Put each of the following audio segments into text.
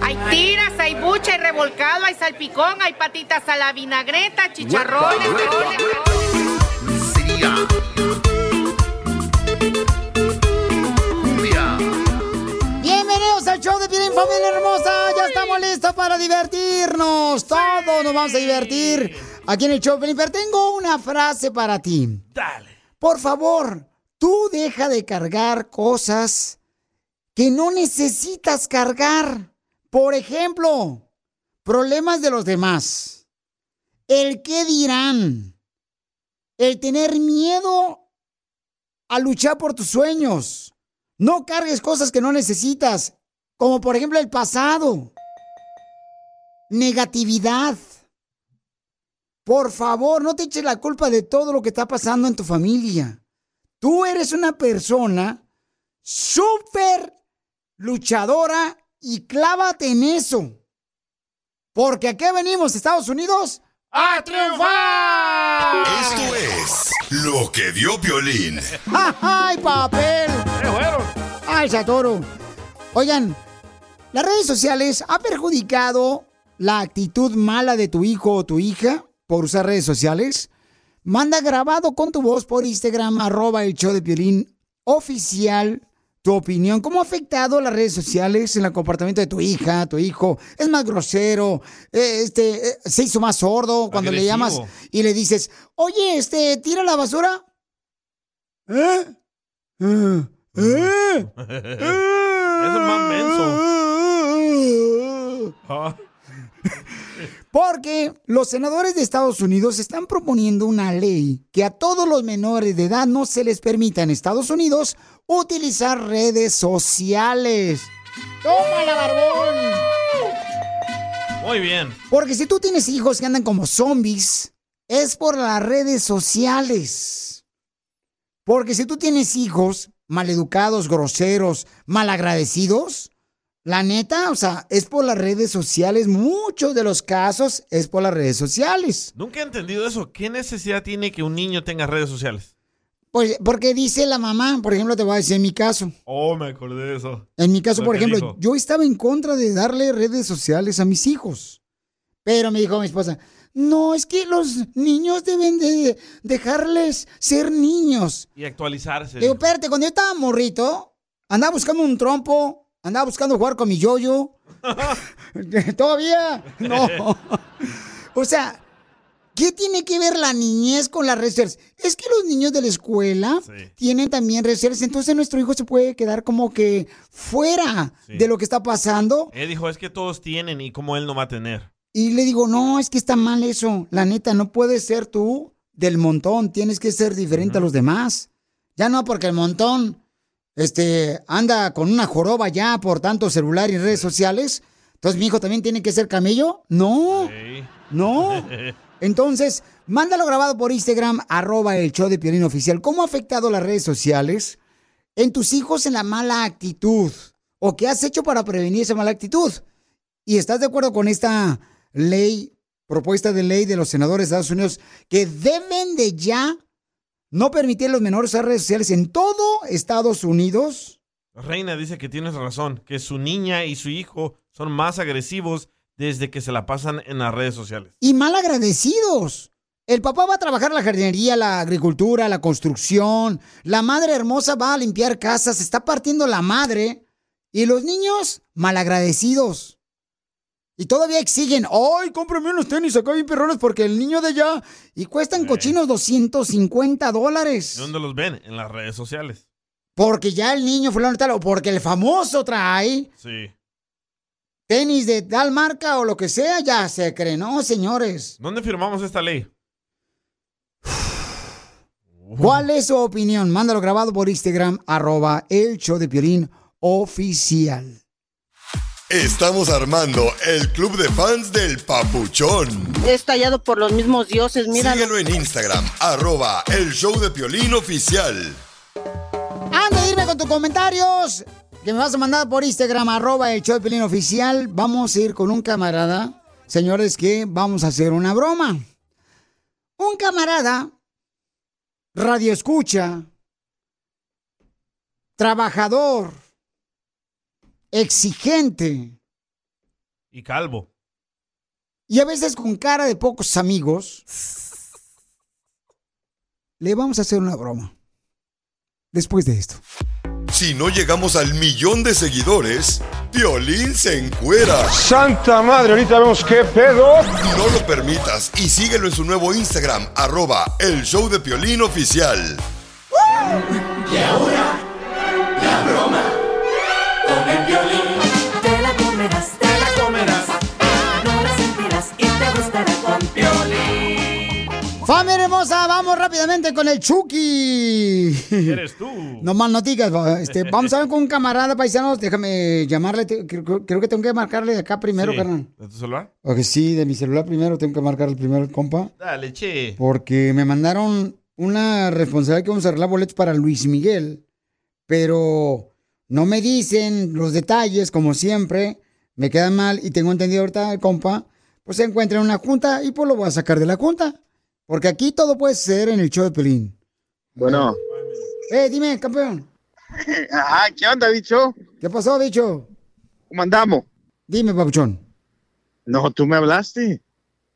Hay tiras, hay bucha, hay revolcado, hay salpicón, hay patitas a la vinagreta, chicharrones, Bienvenidos al show de Piolín, familia hermosa. Ya estamos listos para divertirnos. Todos nos vamos a divertir aquí en el show. Pero tengo una frase para ti. Dale. Por favor, tú deja de cargar cosas que no necesitas cargar. Por ejemplo, problemas de los demás. El qué dirán. El tener miedo a luchar por tus sueños. No cargues cosas que no necesitas, como por ejemplo el pasado. Negatividad. Por favor, no te eches la culpa de todo lo que está pasando en tu familia. Tú eres una persona súper luchadora y clávate en eso. Porque aquí venimos, Estados Unidos, a triunfar. Esto es lo que dio Piolín. ¡Ay, papel! ¡Ay, Satoro! Oigan, las redes sociales han perjudicado la actitud mala de tu hijo o tu hija por usar redes sociales. Manda grabado con tu voz por Instagram, arroba el show de Piolín oficial tu opinión. ¿Cómo ha afectado las redes sociales en el comportamiento de tu hija, tu hijo? ¿Es más grosero? Eh, este, eh, ¿Se hizo más sordo cuando le llamas y le dices, oye, este, tira la basura? ¿Eh? ¿Eh? ¿Eh? Es más menso. Porque los senadores de Estados Unidos están proponiendo una ley que a todos los menores de edad no se les permita en Estados Unidos utilizar redes sociales. ¡Tómala, barbón! Muy bien. Porque si tú tienes hijos que andan como zombies, es por las redes sociales. Porque si tú tienes hijos maleducados, groseros, malagradecidos, la neta, o sea, es por las redes sociales. Muchos de los casos es por las redes sociales. Nunca he entendido eso. ¿Qué necesidad tiene que un niño tenga redes sociales? Pues porque dice la mamá, por ejemplo, te voy a decir en mi caso. Oh, me acordé de eso. En mi caso, Lo por ejemplo, dijo. yo estaba en contra de darle redes sociales a mis hijos. Pero me dijo mi esposa, no, es que los niños deben de dejarles ser niños. Y actualizarse. Digo, espérate, cuando yo estaba morrito, andaba buscando un trompo, andaba buscando jugar con mi yoyo. ¿Todavía? No. o sea, ¿qué tiene que ver la niñez con las sociales? Es que los niños de la escuela tienen también sociales, entonces nuestro hijo se puede quedar como que fuera Sí. de lo que está pasando. Él dijo, es que todos tienen y como él no va a tener. Y le digo, no, es que está mal eso. La neta, no puedes ser tú del montón. Tienes que ser diferente a los demás. Ya no porque el montón este, anda con una joroba ya por tanto celular y redes sociales. Entonces mi hijo también tiene que ser camello. No, no. Entonces, mándalo grabado por Instagram, arroba el show de Piolín Oficial. ¿Cómo ha afectado las redes sociales en tus hijos en la mala actitud? ¿O qué has hecho para prevenir esa mala actitud? ¿Y estás de acuerdo con esta ley, propuesta de ley de los senadores de Estados Unidos, que deben de ya no permitir a los menores usar redes sociales en todo Estados Unidos? Reina dice que tienes razón, que su niña y su hijo son más agresivos desde que se la pasan en las redes sociales. Y mal agradecidos. El papá va a trabajar la jardinería, la agricultura, la construcción. La madre hermosa va a limpiar casas, se está partiendo la madre. Y los niños malagradecidos. Y todavía exigen, ¡ay, cómprame unos tenis acá bien perrones porque el niño de allá! Y cuestan cochinos 250 dólares. ¿De dónde los ven? En las redes sociales. Porque ya el niño fulano tal, o porque el famoso trae Sí. tenis de tal marca o lo que sea, ya se cree, ¿no, señores? ¿Dónde firmamos esta ley? ¿Cuál es su opinión? Mándalo grabado por Instagram, arroba el show de Piolín oficial. Estamos armando el club de fans del Papuchón. Es tallado por los mismos dioses, mira. Síguelo en Instagram, arroba el show de Piolín oficial. Anda, irme con tus comentarios que me vas a mandar por Instagram, arroba el show de Piolín oficial. Vamos a ir con un camarada, señores, que vamos a hacer una broma. Un camarada, radio escucha, trabajador, exigente Y calvo. y a veces con cara de pocos amigos, le vamos a hacer una broma. Después de esto. Si no llegamos al millón de seguidores, Piolín se encuera. Santa madre, ahorita vemos qué pedo. No lo permitas y síguelo en su nuevo Instagram, arroba el show de Piolín oficial. Y ahora, la broma violín. Te la comerás, te la comerás. No la sentirás y te gustará con violín. ¡Familia hermosa! Vamos rápidamente con el Chucky. Eres tú. No más noticas. Este, vamos a ver con un camarada paisano. Déjame llamarle. te- Creo, creo que tengo que marcarle de acá primero, Sí. carnal. ¿De tu celular? Ok, sí, de mi celular primero. Tengo que marcarle primero, compa. Dale, che. Porque me mandaron una responsabilidad que vamos a arreglar boletos para Luis Miguel. Pero no me dicen los detalles, como siempre. Me quedan mal y tengo entendido ahorita, el compa, pues se encuentra en una junta y pues lo voy a sacar de la junta. Porque aquí todo puede ser en el show de Pelín. Bueno. Eh, dime, campeón. Ajá, ¿qué onda, bicho? ¿Qué pasó, bicho? ¿Cómo andamos? Dime, papuchón. No, tú me hablaste.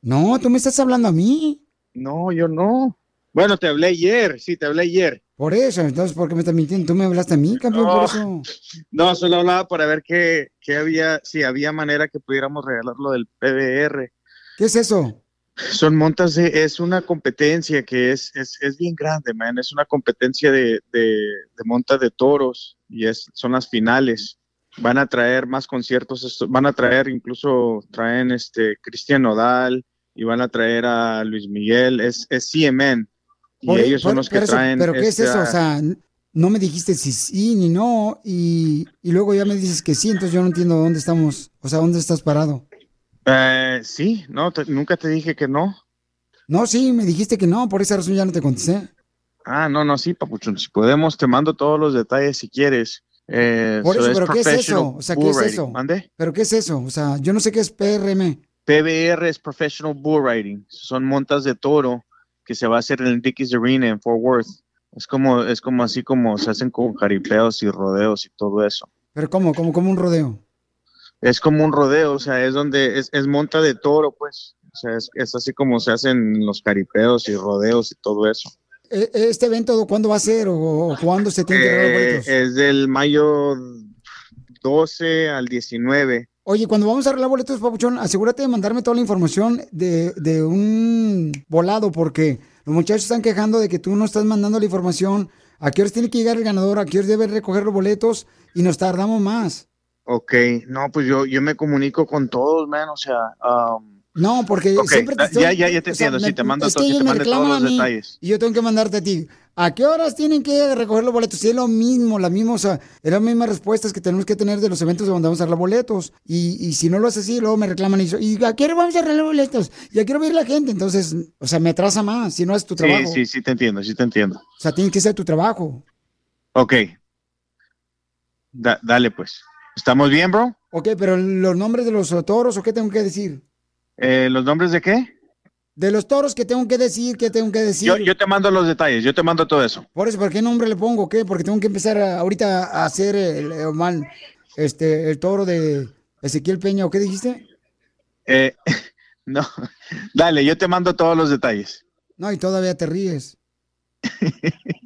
No, tú me estás hablando a mí. No, yo no. Bueno, te hablé ayer, sí, te hablé ayer. Por eso, entonces, ¿por qué me estás mintiendo? Tú me hablaste a mí, campeón, por eso. No, solo hablaba para ver qué, qué había, si había manera que pudiéramos regalar lo del PBR. ¿Qué es eso? Son montas, de- es una competencia que es, es, es bien grande, man. Es una competencia de, de, de monta de toros y es, son las finales. Van a traer más conciertos, van a traer, incluso traen este Cristian Nodal y van a traer a Luis Miguel, es, es CMN. Y Por- ellos son por- los que eso- traen. ¿Pero qué es este, eso? O sea, no me dijiste si sí ni no, y, y luego ya me dices que sí, entonces yo no entiendo dónde estamos, o sea, dónde estás parado. eh, sí, no, te- nunca te dije que no. No, sí, me dijiste que no, por esa razón ya no te contesté. Ah, no, no, sí, papuchón. Si podemos, te mando todos los detalles si quieres. Eh, Por so eso, es pero ¿qué es eso? O sea, ¿qué es eso? ¿Mande? ¿Pero qué es eso? O sea, yo no sé qué es PRM. PBR es Professional Bull Riding. Son montas de toro que se va a hacer en el Dickies Arena en Fort Worth. Es como, es como así como se hacen con jaripeos y rodeos y todo eso. ¿Pero cómo? ¿Cómo, como un rodeo? Es como un rodeo, o sea, es donde es, es monta de toro, pues. O sea, es, es así como se hacen los jaripeos y rodeos y todo eso. E- ¿Este evento cuándo va a ser o, cuándo se tiene que Eh, es del mayo 12 al 19. Oye, cuando vamos a arreglar boletos, Papuchón, asegúrate de mandarme toda la información de, de un volado, porque los muchachos están quejando de que tú no estás mandando la información. ¿A qué horas tiene que llegar el ganador? ¿A qué horas debe recoger los boletos? Y nos tardamos más. Ok, no, pues yo, yo me comunico con todos, man, o sea, No, porque siempre te estoy... ya- ya- ya te o sea, entiendo, sí, me- te mando es to- que que ellos te me mande todos a los mí detalles. y yo tengo que mandarte a ti. ¿A qué horas tienen que recoger los boletos? Si es lo mismo, la misma, o sea, es las mismas respuestas que tenemos que tener de los eventos donde vamos a arreglar boletos. Y, y si no lo hace así, luego me reclaman y dicen, ¿y a qué hora vamos a arreglar boletos? Ya quiero ver la gente. Entonces, o sea, me atrasa más si no es tu trabajo. Sí, sí, sí te entiendo, sí te entiendo. O sea, tiene que ser tu trabajo. Ok. Da- dale, pues. ¿Estamos bien, bro? Ok, pero los nombres de los toros, ¿o qué tengo que decir? Eh, ¿Los nombres de qué? De los toros, ¿qué tengo que decir? ¿Qué tengo que decir? Yo, yo te mando los detalles, yo te mando todo eso. Por eso, ¿por qué nombre le pongo? ¿Qué? Porque tengo que empezar a- ahorita a hacer el, el, man, este, el toro de Ezequiel Peña, ¿o qué dijiste? Eh, no, dale, yo te mando todos los detalles. No, y todavía te ríes.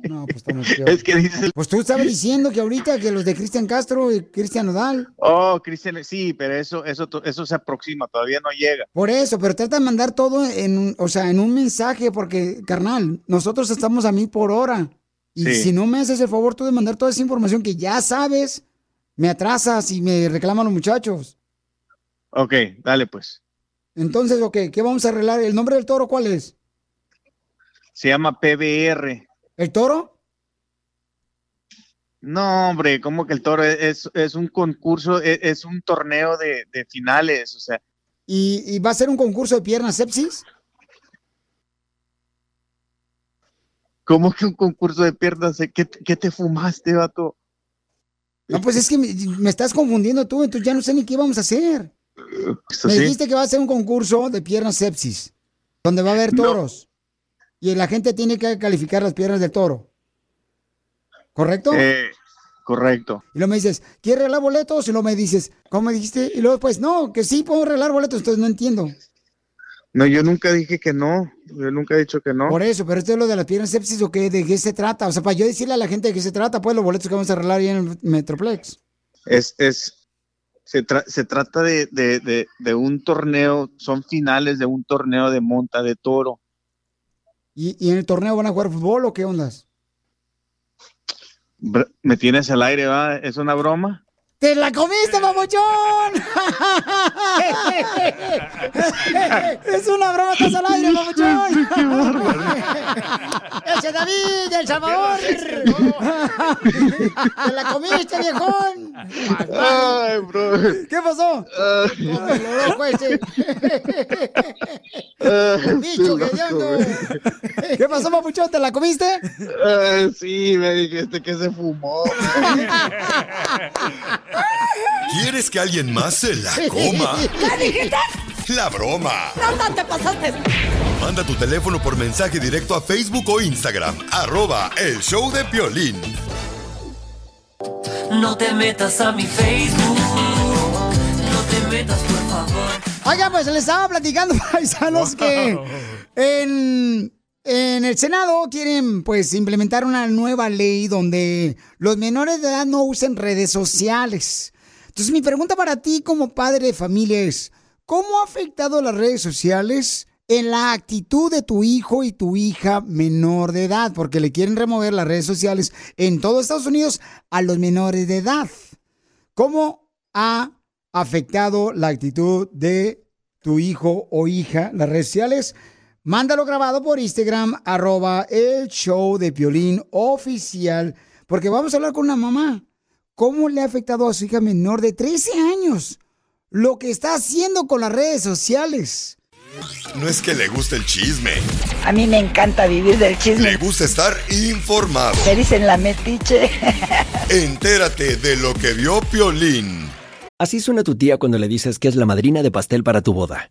No, pues. Es que dices, Pues tú estabas diciendo que ahorita que los de Cristian Castro y Cristian Nodal. oh, Cristian, sí, pero eso, eso, eso se aproxima, todavía no llega. Por eso, pero trata de mandar todo en, un- o sea, en un mensaje, porque, carnal, nosotros estamos a mí por hora. Y Sí. si no me haces el favor tú de mandar toda esa información que ya sabes, me atrasas y me reclaman los muchachos. Ok, dale pues. Entonces, ok, ¿qué vamos a arreglar? ¿El nombre del toro cuál es? Se llama PBR. ¿El toro? No, hombre, como que el toro es, es, un concurso, es, es un torneo de, de finales, o sea, ¿Y, y va a ser un concurso de piernas sepsis? ¿cómo que un concurso de piernas? ¿Qué, qué te fumaste, vato? No, pues es que me, me estás confundiendo tú, entonces ya no sé ni qué vamos a hacer. Me sí. dijiste que va a ser un concurso de piernas sepsis, donde va a haber toros. Y la gente tiene que calificar las piernas del toro. ¿Correcto? Eh, correcto. Y luego me dices, ¿quieres arreglar boletos? Y luego me dices, ¿cómo me dijiste? Y luego pues, no, que sí puedo arreglar boletos, entonces no entiendo. No, yo nunca dije que no, yo nunca he dicho que no. Por eso, pero esto es lo de las piernas sepsis o qué, de qué se trata. O sea, para yo decirle a la gente de qué se trata, pues los boletos que vamos a arreglar ahí en el Metroplex. Es, es, se, tra- se trata de, de, de, de un torneo, son finales de un torneo de monta de toro. ¿Y, en el torneo van a jugar fútbol o qué ondas? ¿Me tienes al aire, va? ¿Es una broma? ¡Te la comiste, papuchón! es una broma, estás al aire. ¡Ese David, El Salvador! ¡Te la comiste, viejón! Ay, bro. ¿Qué pasó? El loco ese. ¡Bicho hediondo! ¿Qué pasó, papuchón? ¿Te la comiste? Sí, me dijiste que se fumó. ¿Quieres que alguien más se la coma? ¿Qué dijiste? La broma. No, te pasaste. Manda tu teléfono por mensaje directo a Facebook o Instagram. Arroba el show de Piolín. No te metas a mi Facebook. No te metas, por favor. Oiga, pues les estaba platicando, paisanos, que en, en el Senado quieren pues implementar una nueva ley donde los menores de edad no usen redes sociales. Entonces mi pregunta para ti como padre de familia es, ¿cómo ha afectado las redes sociales en la actitud de tu hijo y tu hija menor de edad? Porque le quieren remover las redes sociales en todo Estados Unidos a los menores de edad. ¿Cómo ha afectado la actitud de tu hijo o hija, las redes sociales? Mándalo grabado por Instagram, arroba el show de Piolín oficial, porque vamos a hablar con una mamá. ¿Cómo le ha afectado a su hija menor de 13 años lo que está haciendo con las redes sociales? No es que le guste el chisme. A mí me encanta vivir del Le chisme. gusta estar informado. Me dicen la metiche. Entérate de lo que vio Piolín. Así suena tu tía cuando le dices que es la madrina de pastel para tu boda.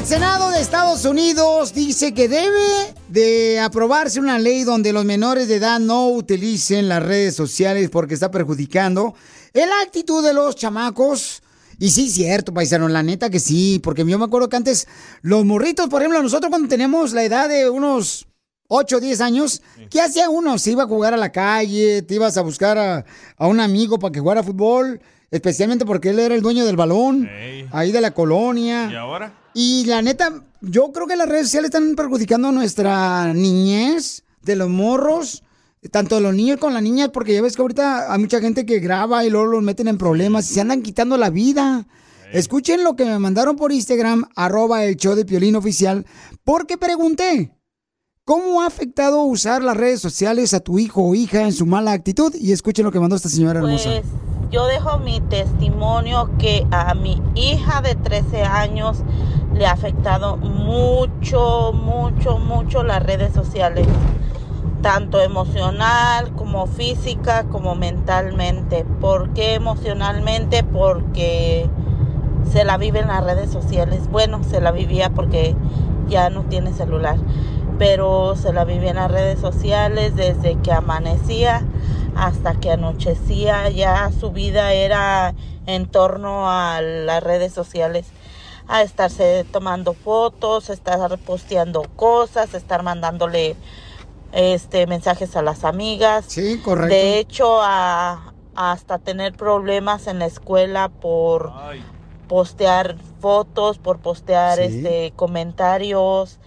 El Senado de Estados Unidos dice que debe de aprobarse una ley donde los menores de edad no utilicen las redes sociales porque está perjudicando la actitud de los chamacos. Y sí, cierto, paisano, la neta que sí, porque yo me acuerdo que antes los morritos, por ejemplo, nosotros cuando teníamos la edad de unos 8 o 10 años, ¿qué hacía uno? Se iba a jugar a la calle, te ibas a buscar a, a un amigo para que jugara fútbol, especialmente porque él era el dueño del balón, ahí de la colonia. ¿Y ahora? Y la neta, yo creo que las redes sociales están perjudicando a nuestra niñez de los morros, tanto de los niños con las niñas, porque ya ves que ahorita hay mucha gente que graba y luego los meten en problemas y se andan quitando la vida. Escuchen lo que me mandaron por Instagram, arroba el show de Piolín Oficial, porque pregunté, ¿cómo ha afectado usar las redes sociales a tu hijo o hija en su mala actitud? Y escuchen lo que mandó esta señora hermosa. Pues yo dejo mi testimonio que a mi hija de 13 años le ha afectado mucho, mucho, mucho las redes sociales, tanto emocional como física como mentalmente. ¿Por qué emocionalmente? Porque se la vive en las redes sociales. Bueno, se la vivía porque ya no tiene celular, pero se la vivía en las redes sociales desde que amanecía hasta que anochecía. Ya su vida era en torno a las redes sociales, a estarse tomando fotos, a estar posteando cosas, a estar mandándole este mensajes a las amigas. Sí, correcto. De hecho, a, hasta tener problemas en la escuela por postear fotos, por postear Sí. este comentarios.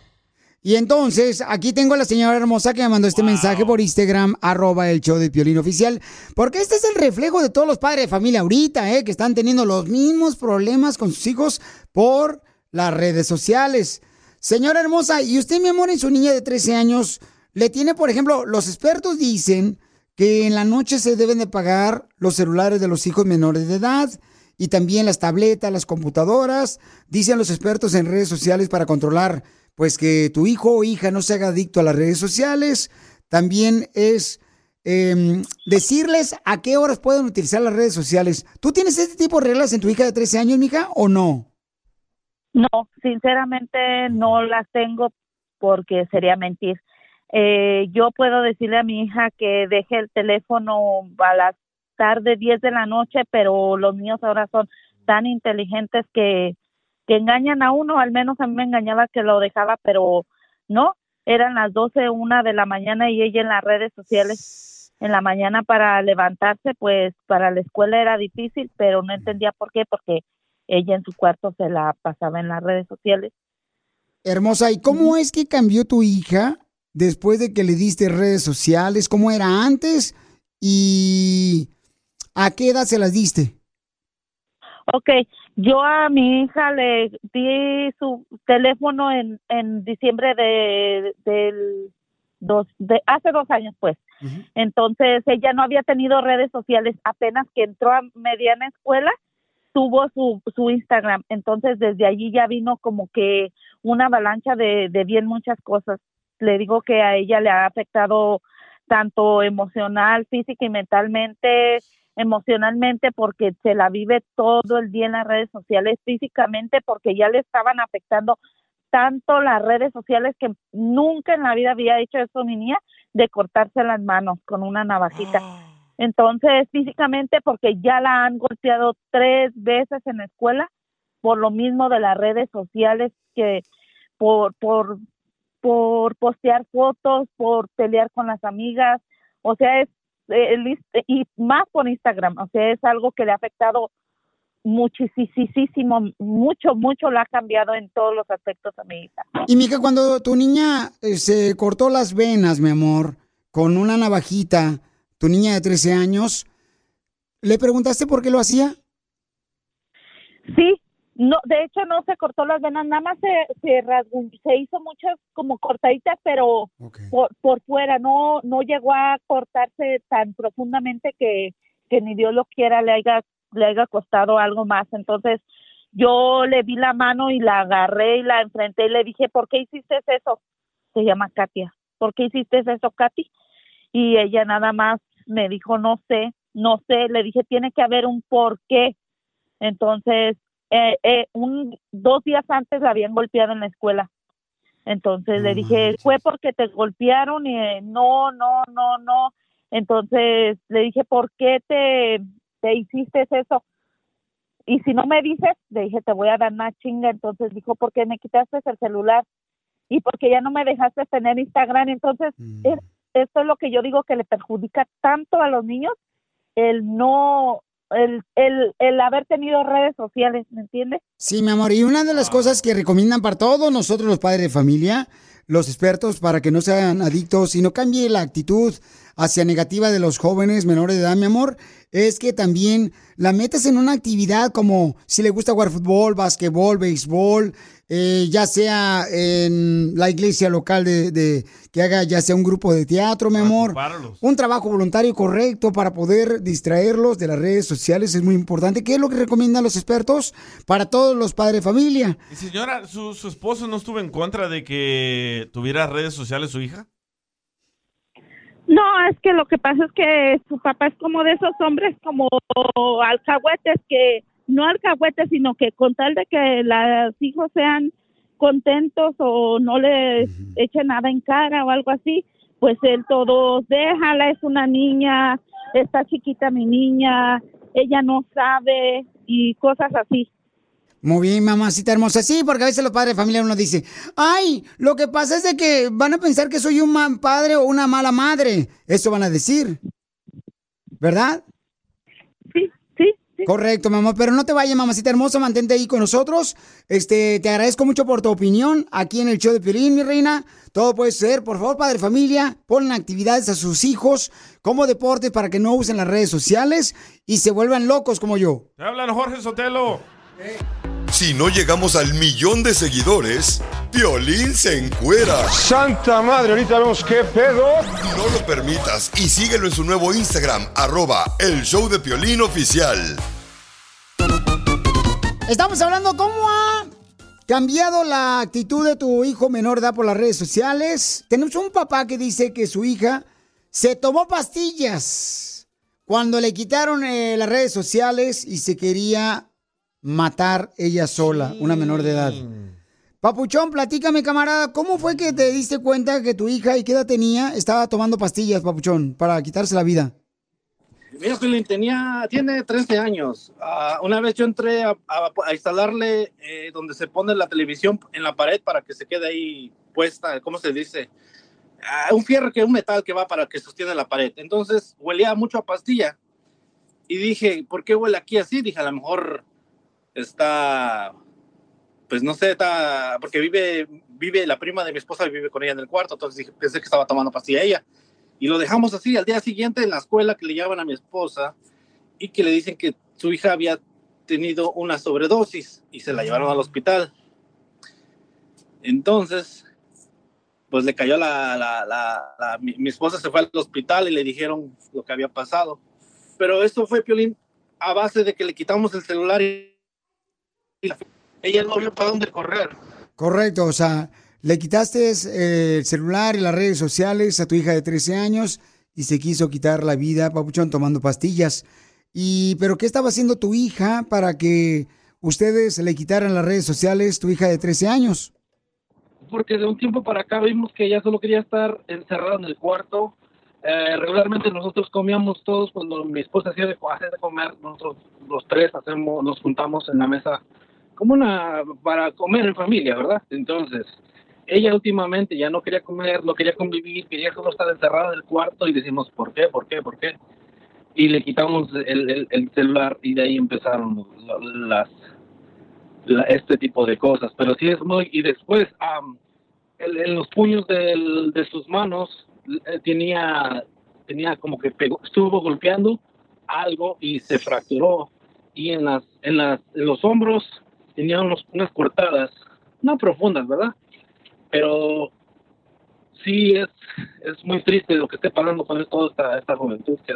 Y entonces, aquí tengo a la señora hermosa que me mandó este mensaje por Instagram, arroba el show de Piolín Oficial, porque este es el reflejo de todos los padres de familia ahorita, ¿eh? que están teniendo los mismos problemas con sus hijos por las redes sociales. Señora hermosa, y usted, mi amor, en su niña de 13 años, le tiene, por ejemplo, los expertos dicen que en la noche se deben de pagar los celulares de los hijos menores de edad y también las tabletas, las computadoras, dicen los expertos en redes sociales para controlar pues que tu hijo o hija no se haga adicto a las redes sociales. También es em, decirles a qué horas pueden utilizar las redes sociales. ¿Tú tienes este tipo de reglas en tu hija de 13 años, mija, o no? No, sinceramente no las tengo porque sería mentir. Eh, yo puedo decirle a mi hija que deje el teléfono a las tarde 10 de la noche, pero los niños ahora son tan inteligentes que, que engañan a uno, al menos a mí me engañaba que lo dejaba, pero no, eran las 12, una de la mañana y ella en las redes sociales en la mañana para levantarse, pues para la escuela era difícil, pero no entendía por qué, porque ella en su cuarto se la pasaba en las redes sociales. Hermosa, ¿y cómo es que cambió tu hija después de que le diste redes sociales? ¿Cómo era antes? ¿Y a qué edad se las diste? Ok, yo a mi hija le di su teléfono en, en diciembre de, del dos, de hace dos años, pues. Entonces ella no había tenido redes sociales apenas que entró a mediana escuela tuvo su, su Instagram. Entonces desde allí ya vino como que una avalancha de, de bien muchas cosas. Le digo que a ella le ha afectado tanto emocional, física y mentalmente, emocionalmente porque se la vive todo el día en las redes sociales, físicamente porque ya le estaban afectando tanto las redes sociales que nunca en la vida había hecho eso mi niña de cortarse las manos con una navajita. Entonces, físicamente porque ya la han golpeado tres veces en la escuela por lo mismo de las redes sociales que por por por postear fotos, por pelear con las amigas, o sea, es el inst- y más por Instagram, o sea, es algo que le ha afectado muchísimo, mucho, mucho la ha cambiado en todos los aspectos a mi hija. Y mija, cuando tu niña eh, se cortó las venas, mi amor, con una navajita, tu niña de 13 años, ¿le preguntaste por qué lo hacía? Sí, no, de hecho no se cortó las venas, nada más se, se rasgó, se hizo muchas como cortaditas, pero por, por fuera, no, no llegó a cortarse tan profundamente que, que ni Dios lo quiera le haya, le haya costado algo más. Entonces yo le vi la mano y la agarré y la enfrenté y le dije, ¿por qué hiciste eso? Se llama Katia. ¿Por qué hiciste eso, Katy? Y ella nada más me dijo, no sé, no sé. Le dije, tiene que haber un por qué. Entonces, eh, eh, un, dos días antes la habían golpeado en la escuela. Entonces le dije, fue porque te golpearon y eh, no, no, no, no. Entonces le dije, ¿por qué te, te hiciste eso? Y si no me dices, le dije, te voy a dar una chinga. Entonces dijo, porque me quitaste el celular y porque ya no me dejaste tener Instagram. Entonces, es- esto es lo que yo digo que le perjudica tanto a los niños, el no, el, el, el haber tenido redes sociales, ¿me entiendes? Sí, mi amor, y una de las cosas que recomiendan para todos nosotros los padres de familia, los expertos, para que no sean adictos y no cambie la actitud hacia negativa de los jóvenes menores de edad, mi amor, es que también la metas en una actividad como si le gusta jugar fútbol, básquetbol, béisbol, eh, ya sea en la iglesia local de, de- que haga ya sea un grupo de teatro, mi amor, ocuparlos. un trabajo voluntario correcto para poder distraerlos de las redes sociales es muy importante. ¿Qué es lo que recomiendan los expertos para todos los padres de familia? Y señora, ¿su, su esposo no estuvo en contra de que tuviera redes sociales su hija? No, es que lo que pasa es que su papá es como de esos hombres como alcahuetes que no alcahuetes, sino que con tal de que los hijos sean contentos o no les eche nada en cara o algo así, pues él todo, déjala, es una niña, está chiquita mi niña, ella no sabe y cosas así. Muy bien, mamacita hermosa. Sí, porque a veces los padres de familia uno dice, ay, lo que pasa es de que van a pensar que soy un mal padre o una mala madre. Eso van a decir. ¿Verdad? Sí, sí. Correcto, mamá, pero no te vayas, mamacita hermosa, mantente ahí con nosotros. Este, te agradezco mucho por tu opinión aquí en el show de Piolín, mi reina. Todo puede ser, por favor, padre de familia, ponen actividades a sus hijos como deportes para que no usen las redes sociales y se vuelvan locos como yo. Te hablan Jorge Sotelo. Si no llegamos al millón de seguidores, Piolín se encuera. Santa madre, ahorita vemos qué pedo. No lo permitas y síguelo en su nuevo Instagram, arroba el show de Piolín oficial. Estamos hablando cómo ha cambiado la actitud de tu hijo menor de edad por las redes sociales. Tenemos un papá que dice que su hija se tomó pastillas cuando le quitaron eh, las redes sociales y se quería matar ella sola, una menor de edad. Papuchón, platícame, camarada, ¿cómo fue que te diste cuenta que tu hija y qué edad tenía estaba tomando pastillas, Papuchón, para quitarse la vida? Mira, tenía, tiene 13 años. Ah, una vez yo entré a, a- a instalarle eh, donde se pone la televisión en la pared para que se quede ahí puesta, ¿cómo se dice? Ah, un fierro, que un metal que va para que sostiene la pared. Entonces huelía mucho a pastilla. Y dije, ¿por qué huele aquí así? Dije, a lo mejor está, pues no sé, está, porque vive, vive la prima de mi esposa, vive con ella en el cuarto. Entonces dije, pensé que estaba tomando pastilla ella. Y lo dejamos así al día siguiente en la escuela que le llaman a mi esposa y que le dicen que su hija había tenido una sobredosis y se la llevaron al hospital. Entonces, pues le cayó la, la, la- la- mi, mi esposa se fue al hospital y le dijeron lo que había pasado. Pero esto fue, Piolín, a base de que le quitamos el celular y, ella no vio para dónde correr. Correcto, o sea, le quitaste eh, el celular y las redes sociales a tu hija de 13 años y se quiso quitar la vida, Papuchón, tomando pastillas. Y, pero ¿qué estaba haciendo tu hija para que ustedes le quitaran las redes sociales, tu hija de 13 años? porque de un tiempo para acá vimos que ella solo quería estar encerrada en el cuarto. Eh, regularmente nosotros comíamos todos cuando mi esposa hacía de, hacía de comer, nosotros los tres hacemos, nos juntamos en la mesa como una para comer en familia, ¿verdad? Entonces, ella últimamente ya no quería comer, no quería convivir, quería solo estar encerrada en el cuarto y decimos, ¿por qué? ¿Por qué? ¿Por qué? Y le quitamos el, el- el celular y de ahí empezaron las la- este tipo de cosas. Pero sí es muy... Y después, am, el- en los puños del- de sus manos eh, tenía, tenía como que pegó, estuvo golpeando algo y se fracturó. Y en, las, en, las, en los hombros tenía unos, unas cortadas, no profundas, ¿verdad? Pero sí es, es muy triste lo que esté pasando con toda esta, esta juventud que,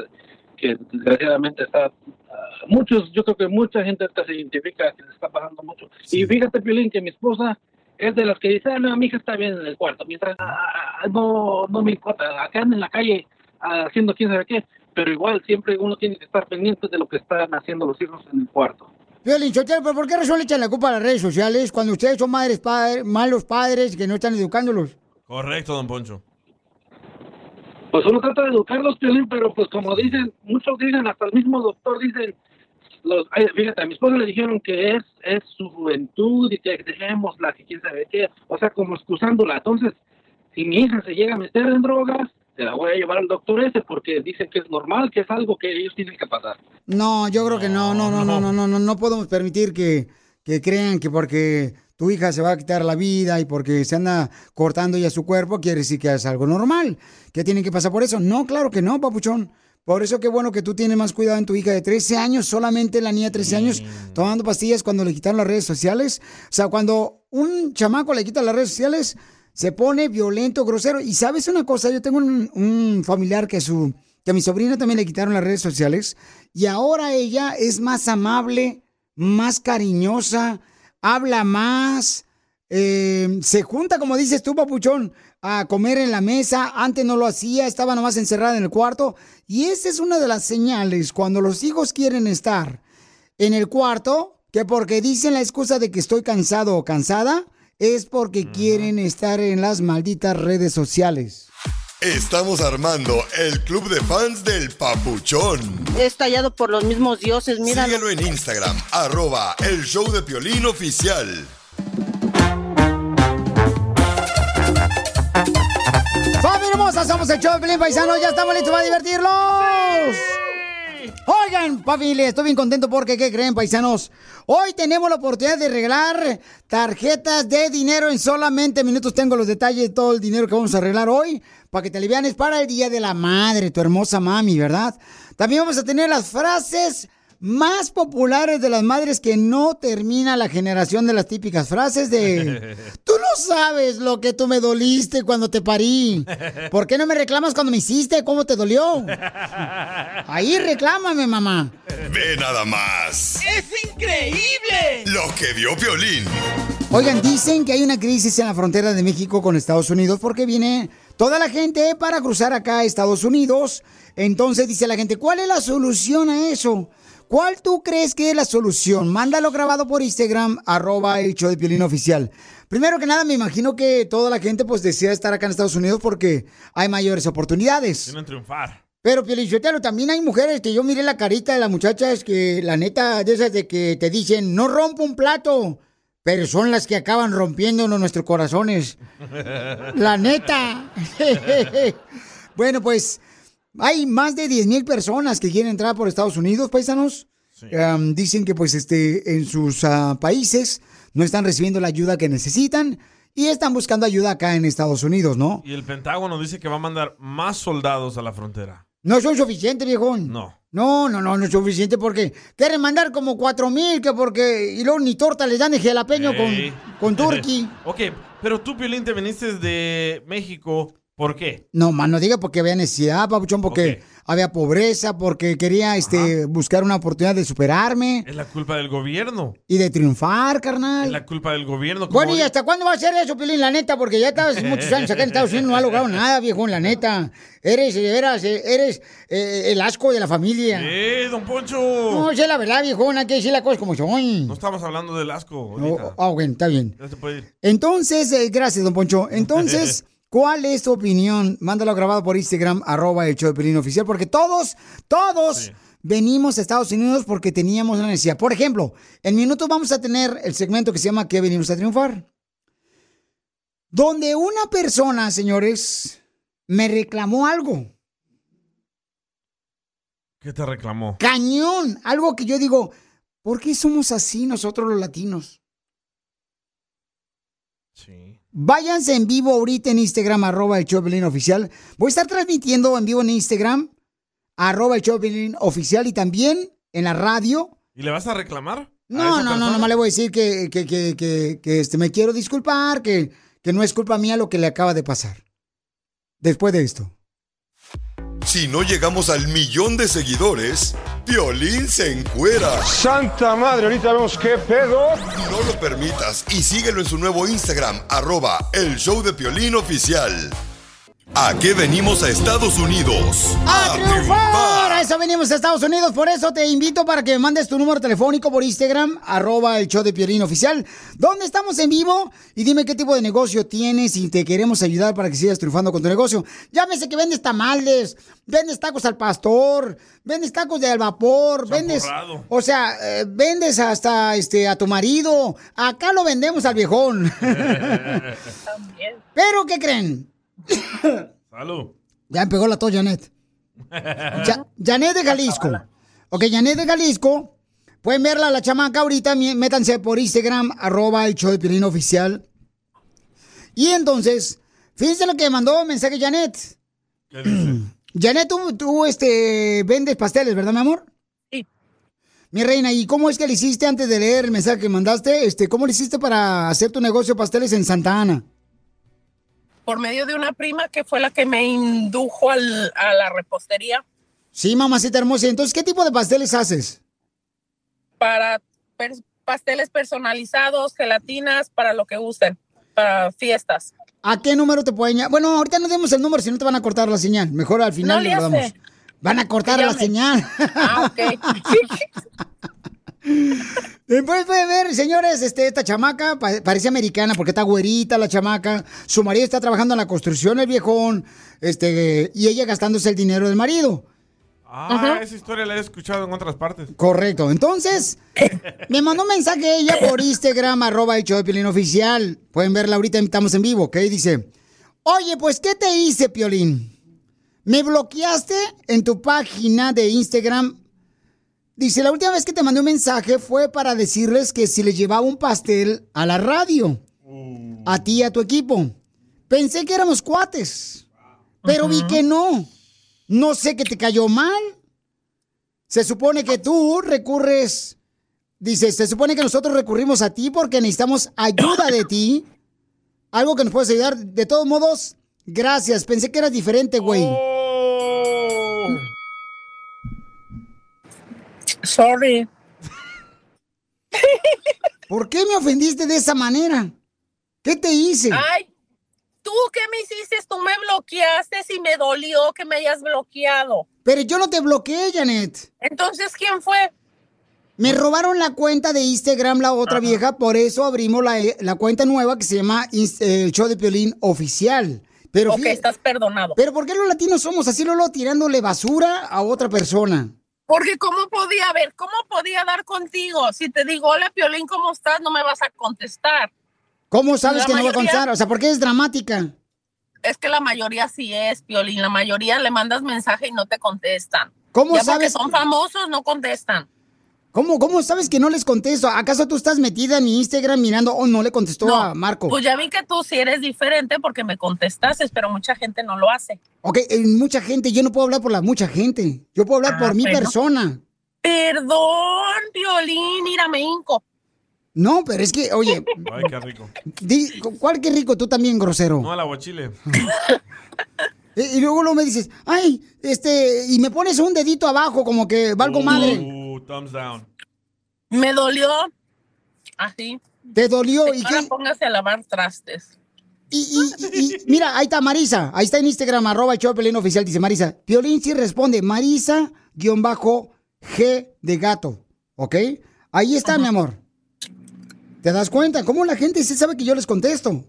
que desgraciadamente está ah, muchos, yo creo que mucha gente ahorita se identifica que le está pasando mucho. Y fíjate, Piolín, que mi esposa es de las que dice, ah, no, mi hija está bien en el cuarto, mientras ah, no, no me importa, acá en la calle ah, haciendo quién sabe qué, pero igual siempre uno tiene que estar pendiente de lo que están haciendo los hijos en el cuarto. Violín, ¿pero por qué razón le echan la culpa a las redes sociales cuando ustedes son madres, padres, malos padres que no están educándolos? Correcto, don Poncho. Pues uno trata de educarlos, Piolín, pero pues como dicen, muchos dicen, hasta el mismo doctor dicen, los, ay, fíjate, a mi esposa le dijeron que es, es su juventud y que dejémosla, que quién sabe qué, o sea, como excusándola. Entonces, si mi hija se llega a meter en drogas, te la voy a llevar al doctor ese porque dicen que es normal, que es algo que ellos tienen que pasar. No, yo creo que no, no, no, no, no, no, no, no podemos permitir que, que crean que porque tu hija se va a quitar la vida y porque se anda cortando ya su cuerpo, quiere decir que es algo normal, que tienen que pasar por eso. No, claro que no, papuchón. Por eso qué bueno que tú tienes más cuidado en tu hija de 13 años, solamente la niña de 13 años, tomando pastillas cuando le quitaron las redes sociales. O sea, cuando un chamaco le quita las redes sociales, se pone violento, grosero. Y sabes una cosa, yo tengo un, familiar que su que a mi sobrina también le quitaron las redes sociales y ahora ella es más amable, más cariñosa, habla más, eh, se junta, como dices tú, papuchón, a comer en la mesa. Antes no lo hacía, estaba nomás encerrada en el cuarto. Y esa es una de las señales cuando los hijos quieren estar en el cuarto, que porque dicen la excusa de que estoy cansado o cansada, es porque quieren estar en las malditas redes sociales. Estamos armando el club de fans del Papuchón. Es tallado por los mismos dioses, mira. Síguelo en Instagram, arroba el show de Piolín oficial. ¡Familia hermosa! Somos el show de Pelín Paisano. Ya estamos listos para divertirlos. Oigan, familia, estoy bien contento porque, ¿qué creen, paisanos? Hoy tenemos la oportunidad de regalar tarjetas de dinero en solamente minutos. Tengo los detalles de todo el dinero que vamos a arreglar hoy para que te alivianes para el Día de la Madre, tu hermosa mami, ¿verdad? También vamos a tener las frases más populares de las madres que no termina la generación de las típicas frases de tú no sabes lo que tú me doliste cuando te parí. ¿Por qué no me reclamas cuando me hiciste? ¿Cómo te dolió? Ahí reclámame, mamá. Ve nada más ¡Es increíble! lo que vio Piolín. Oigan, dicen que hay una crisis en la frontera de México con Estados Unidos porque viene toda la gente para cruzar acá a Estados Unidos. Entonces dice la gente, ¿cuál es la solución a eso? ¿Cuál tú crees que es la solución? Mándalo grabado por Instagram, arroba el show de Piolín oficial. Primero que nada, me imagino que toda la gente pues desea estar acá en Estados Unidos porque hay mayores oportunidades. Quieren triunfar. Pero, Piolichotelo, también hay mujeres que yo miré la carita de las muchachas que, la neta, de esas de que te dicen, no rompo un plato, pero son las que acaban rompiéndonos nuestros corazones. La neta. bueno, pues hay más de 10 mil personas que quieren entrar por Estados Unidos, paisanos. Um, dicen que pues este en sus ah, países no están recibiendo la ayuda que necesitan y están buscando ayuda acá en Estados Unidos, ¿no? Y el Pentágono dice que va a mandar más soldados a la frontera. No son suficientes, viejón. No. No, no, no, no es suficiente porque quieren mandar como cuatro mil, que porque, y luego ni torta les dan de jalapeño con, con turkey. ok, pero tú, Piolín, te viniste de México. ¿Por qué? No, más no diga porque había necesidad, papuchón, porque había pobreza, porque quería este, buscar una oportunidad de superarme Es la culpa del gobierno. y de triunfar, Es carnal. la culpa del gobierno. Bueno, ¿y hasta cuándo va a ser eso, Pilín? La neta, porque ya estabas muchos años acá en Estados Unidos, no ha logrado nada, viejo, la neta. Eres, eras, eh, eres eh, el asco de la familia. ¡Eh, don Poncho! No, sé la verdad, viejón, hay que decir las cosas como son. No estamos hablando del asco No, ahorita. ah, bueno, está bien. Ya se puede ir. Entonces, eh, gracias, don Poncho. Entonces, ¿cuál es tu opinión? Mándalo grabado por Instagram, arroba el show de oficial, porque todos, todos venimos a Estados Unidos porque teníamos una necesidad. Por ejemplo, en minutos vamos a tener el segmento que se llama ¿Qué venimos a triunfar? Donde una persona, señores, me reclamó algo. ¿Qué te reclamó? Cañón. Algo que yo digo, ¿por qué somos así nosotros los latinos? Váyanse en vivo ahorita en Instagram, arroba el Choplin oficial. Voy a estar transmitiendo en vivo en Instagram, arroba el Choplin oficial y también en la radio. ¿Y le vas a reclamar? a No, esa no, no, nomás le voy a decir que, que, que, que, que, este, me quiero disculpar, que, que no es culpa mía lo que le acaba de pasar. Después de esto. Si no llegamos al millón de seguidores, Piolín se encuera. Santa madre, ahorita vemos qué pedo. No lo permitas y síguelo en su nuevo Instagram, arroba el show de Piolín oficial. ¿A qué venimos a Estados Unidos? ¡A triunfar! A eso venimos a Estados Unidos, por eso te invito para que me mandes tu número telefónico por Instagram, arroba el show de Piolín oficial, donde estamos en vivo y dime qué tipo de negocio tienes y te queremos ayudar para que sigas triunfando con tu negocio. Llámese que vendes tamales, vendes tacos al pastor, vendes tacos de al vapor, vendes... O sea, eh, vendes hasta este a tu marido. Acá lo vendemos al viejón. Pero, ¿qué creen? Salud. Ya me pegó la tos, Janet. Ya- Janet de Jalisco. Ok, Janet de Jalisco. Pueden verla, la chamaca ahorita. Métanse por Instagram, arroba el show de Piolín oficial. Y entonces, fíjense lo que mandó mensaje Janet. Janet, tú, tú, este, vendes pasteles, ¿verdad, mi amor? Sí. Mi reina, ¿y cómo es que le hiciste antes de leer el mensaje que mandaste? Este, ¿Cómo le hiciste para hacer tu negocio de pasteles en Santa Ana? Por medio de una prima que fue la que me indujo al- a la repostería Sí, mamacita hermosa. Entonces, ¿qué tipo de pasteles haces? para per- pasteles personalizados, gelatinas, para lo que gusten, para fiestas. ¿A qué número te pueden llamar? Bueno, ahorita no demos el número, si no te van a cortar la señal. Mejor al final No le damos. Van a cortar la señal. Ah, ok. Después pueden ver, señores, este, esta chamaca pa- parece americana porque está güerita la chamaca. Su marido está trabajando en la construcción, el viejón, este, y ella gastándose el dinero del marido. Ah, esa historia la he escuchado en otras partes. Correcto. Entonces, me mandó un mensaje ella por Instagram, arroba show de Piolín oficial. Pueden verla ahorita, estamos en vivo, ¿ok? Dice, oye, pues, ¿qué te hice, Piolín? Me bloqueaste en tu página de Instagram. Dice, la última vez que te mandé un mensaje fue para decirles que si les llevaba un pastel a la radio, a ti y a tu equipo. Pensé que éramos cuates, pero vi que no. No sé qué te cayó mal. Se supone que tú recurres, dice, se supone que nosotros recurrimos a ti porque necesitamos ayuda de ti. Algo que nos puedes ayudar. De todos modos, gracias. Pensé que eras diferente, güey. Sorry. ¿Por qué me ofendiste de esa manera? ¿Qué te hice? Ay, ¿tú qué me hiciste? Tú me bloqueaste y me dolió que me hayas bloqueado. Pero yo no te bloqueé, Janet. Entonces, ¿quién fue? Me robaron la cuenta de Instagram, la otra vieja, por eso abrimos la, la cuenta nueva que se llama eh, el Show de Piolín Oficial. Pero, fíjate- estás perdonado. pero ¿por qué los latinos somos así, Lolo, tirándole basura a otra persona? Porque cómo podía ver, cómo podía dar contigo. Si te digo, hola Piolín, ¿cómo estás? No me vas a contestar. ¿Cómo sabes La que no va a contestar? O sea, ¿por qué es dramática? Es que la mayoría sí es, Piolín. La mayoría le mandas mensaje y no te contestan. ¿Cómo ya sabes Porque son famosos, no contestan. ¿Cómo, ¿Cómo sabes que no les contesto? ¿Acaso tú estás metida en mi Instagram mirando, oh, no le contestó a Marco? Pues ya vi que tú sí eres diferente porque me contestaste, pero mucha gente no lo hace. Ok, eh, mucha gente, yo no puedo hablar por la mucha gente. Yo puedo hablar Ah, por mi bueno. persona. Perdón, Piolín, mira, me hinco. No, pero es que, oye, Ay, qué rico. di- ¿cuál que rico? Tú también, grosero. No al aguachile. Y, y luego, luego me dices, ay, este, y me pones un dedito abajo como que valgo madre. Uh, thumbs down. Me dolió. Así. ¿Te dolió? ¿Y Ahora qué? póngase a lavar trastes. Y, y- mira, ahí está Marisa, ahí está en Instagram, arroba el oficial, dice Marisa. Piolín sí responde, Marisa, guion bajo, G de gato, ¿ok? Ahí está, mi amor. ¿Te das cuenta? ¿Cómo la gente sí sabe que yo les contesto?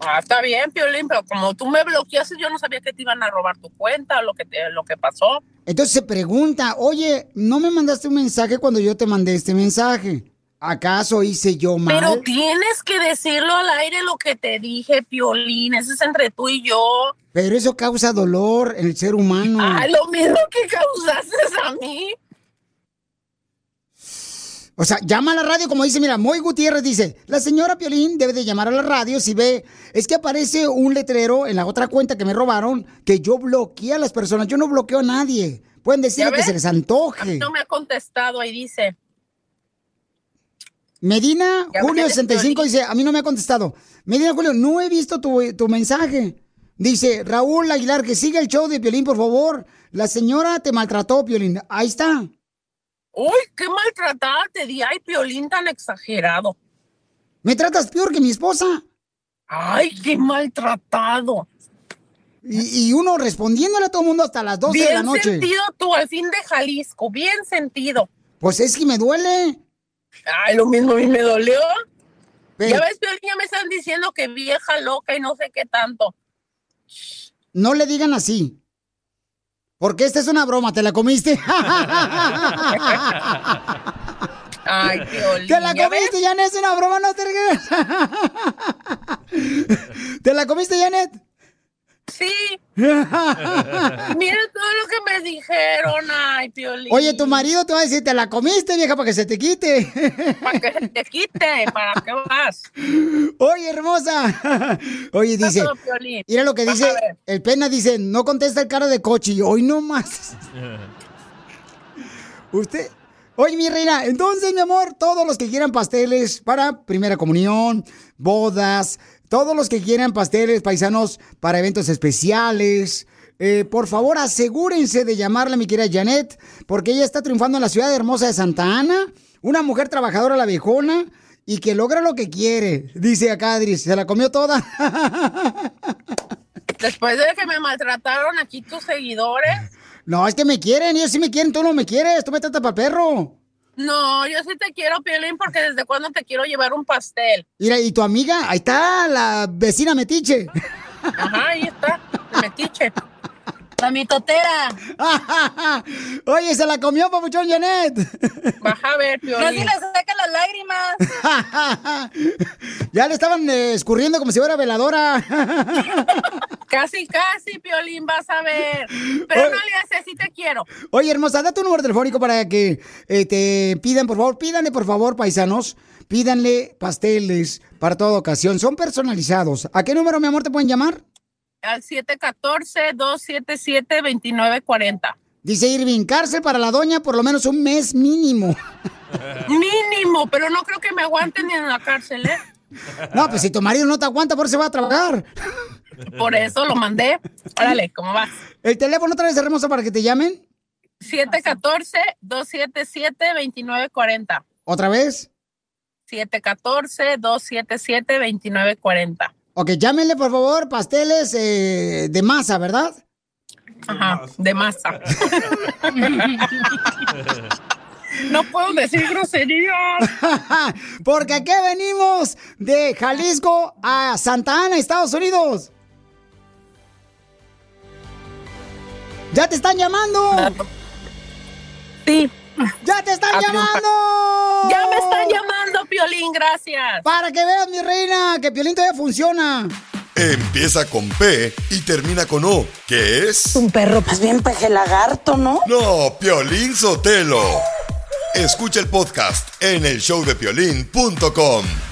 Ah, está bien, Piolín, pero como tú me bloqueaste, yo no sabía que te iban a robar tu cuenta o lo que, te, lo que pasó. Entonces se pregunta, oye, ¿no me mandaste un mensaje cuando yo te mandé este mensaje? ¿Acaso hice yo mal? Pero tienes que decirlo al aire lo que te dije, Piolín. Eso es entre tú y yo. Pero eso causa dolor en el ser humano. Ah, lo mismo que causaste a mí. O sea, llama a la radio, como dice, mira, Moy Gutiérrez dice, la señora Piolín debe de llamar a la radio si ve, es que aparece un letrero en la otra cuenta que me robaron, que yo bloqueé a las personas, yo no bloqueo a nadie. Pueden decir ¿Ya que se les A mí antoje. no me ha contestado ahí dice. Medina Julio ves, 65 Piolín. dice, a mí no me ha contestado. Medina Julio, no he visto tu, tu mensaje. Dice, Raúl Aguilar, que siga el show de Piolín, por favor. La señora te maltrató, Piolín. Ahí está. Uy, qué maltratada te di. Ay, Piolín tan exagerado. Me tratas peor que mi esposa. Ay, qué maltratado. Y, y uno respondiéndole a todo el mundo hasta las 12 bien de la noche. sentido tú, al fin de Jalisco. Bien sentido. Pues es que me duele. Ay, lo mismo a mí me dolió. Pero- Ya ves, Piolín, ya me están diciendo que vieja loca y no sé qué tanto. No le digan así. Porque esta es una broma, ¿te la comiste? Ay, Piolín. ¡Te la ¿ya comiste, Janet! ¡Es una broma, no te! ¿Te la comiste, Janet? Sí. Mira todo lo que me dijeron, ay, Piolín. Oye, tu marido te va a decir, te la comiste, vieja, para que se te quite. Para que se te quite, ¿para qué vas? Oye, hermosa. Oye, dice, mira lo que dice, el pena dice, no contesta el cara de cochi, hoy no más. Usted, oye, mi reina, entonces, mi amor, todos los que quieran pasteles para primera comunión, bodas, todos los que quieran pasteles paisanos para eventos especiales, eh, por favor, asegúrense de llamarle a mi querida Janet, porque ella está triunfando en la ciudad hermosa de Santa Ana, una mujer trabajadora la viejona y que logra lo que quiere. Dice acá Adri, se la comió toda. Después de que me maltrataron aquí tus seguidores. no, es que me quieren, ellos sí me quieren, tú no me quieres, tú me tratas para perro. No, yo sí te quiero, Piolín, porque desde cuándo te quiero llevar un pastel. Mira, y tu amiga, ahí está la vecina Metiche. Ajá, ahí está, metiche. La mitotera. Oye, se la comió, papuchón Janet. Baja a ver, Piolín. No si le saca las lágrimas. ya le estaban eh, escurriendo como si fuera veladora. Casi, casi, Piolín, vas a ver. Pero no le haces, sí te quiero. Oye, hermosa, da tu número telefónico para que eh, te pidan, por favor, pídanle, por favor, paisanos, pídanle pasteles para toda ocasión. Son personalizados. ¿A qué número, mi amor, te pueden llamar? Al 714-277-2940. Dice Irving, cárcel para la doña por lo menos un mes mínimo. Mínimo, pero no creo que me aguanten ni en la cárcel, ¿eh? No, pues si tu marido no te aguanta, por eso va a trabajar. Por eso lo mandé. Órale, ¿cómo vas? ¿El teléfono otra vez, hermosa, para que te llamen? 714-277-2940. ¿Otra vez? 714-277-2940. Ok, llámenle, por favor, pasteles eh, de masa, ¿verdad? Ajá, de masa. No puedo decir groserías. Porque aquí venimos de Jalisco a Santa Ana, Estados Unidos. ¡Ya te están llamando! Sí. ¡Ya te están llamando! Ya me están llamando, Piolín, gracias. Para que veas, mi reina, que Piolín todavía funciona. Empieza con P y termina con O, que es... Un perro, pues bien peje lagarto, ¿no? No, Piolín Sotelo. Escucha el podcast en el showdepiolín.com.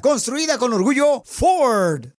construida con orgullo Ford.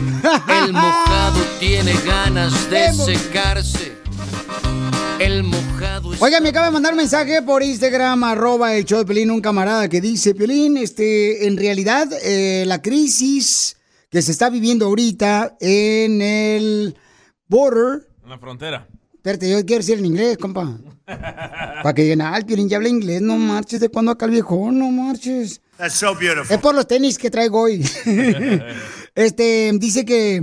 El mojado tiene ganas de secarse. El mojado es... Oiga, me acaba de mandar un mensaje por Instagram, arroba el show de Pelín, un camarada que dice, Pelín, este, en realidad, eh, la crisis que se está viviendo ahorita en el border, En la frontera. espérate, yo quiero decir en inglés, compa, para que digan, ah, el Piolín ya habla inglés, no marches, ¿de cuándo acá el viejo? No marches. That's so beautiful. Es por los tenis que traigo hoy. este, dice que...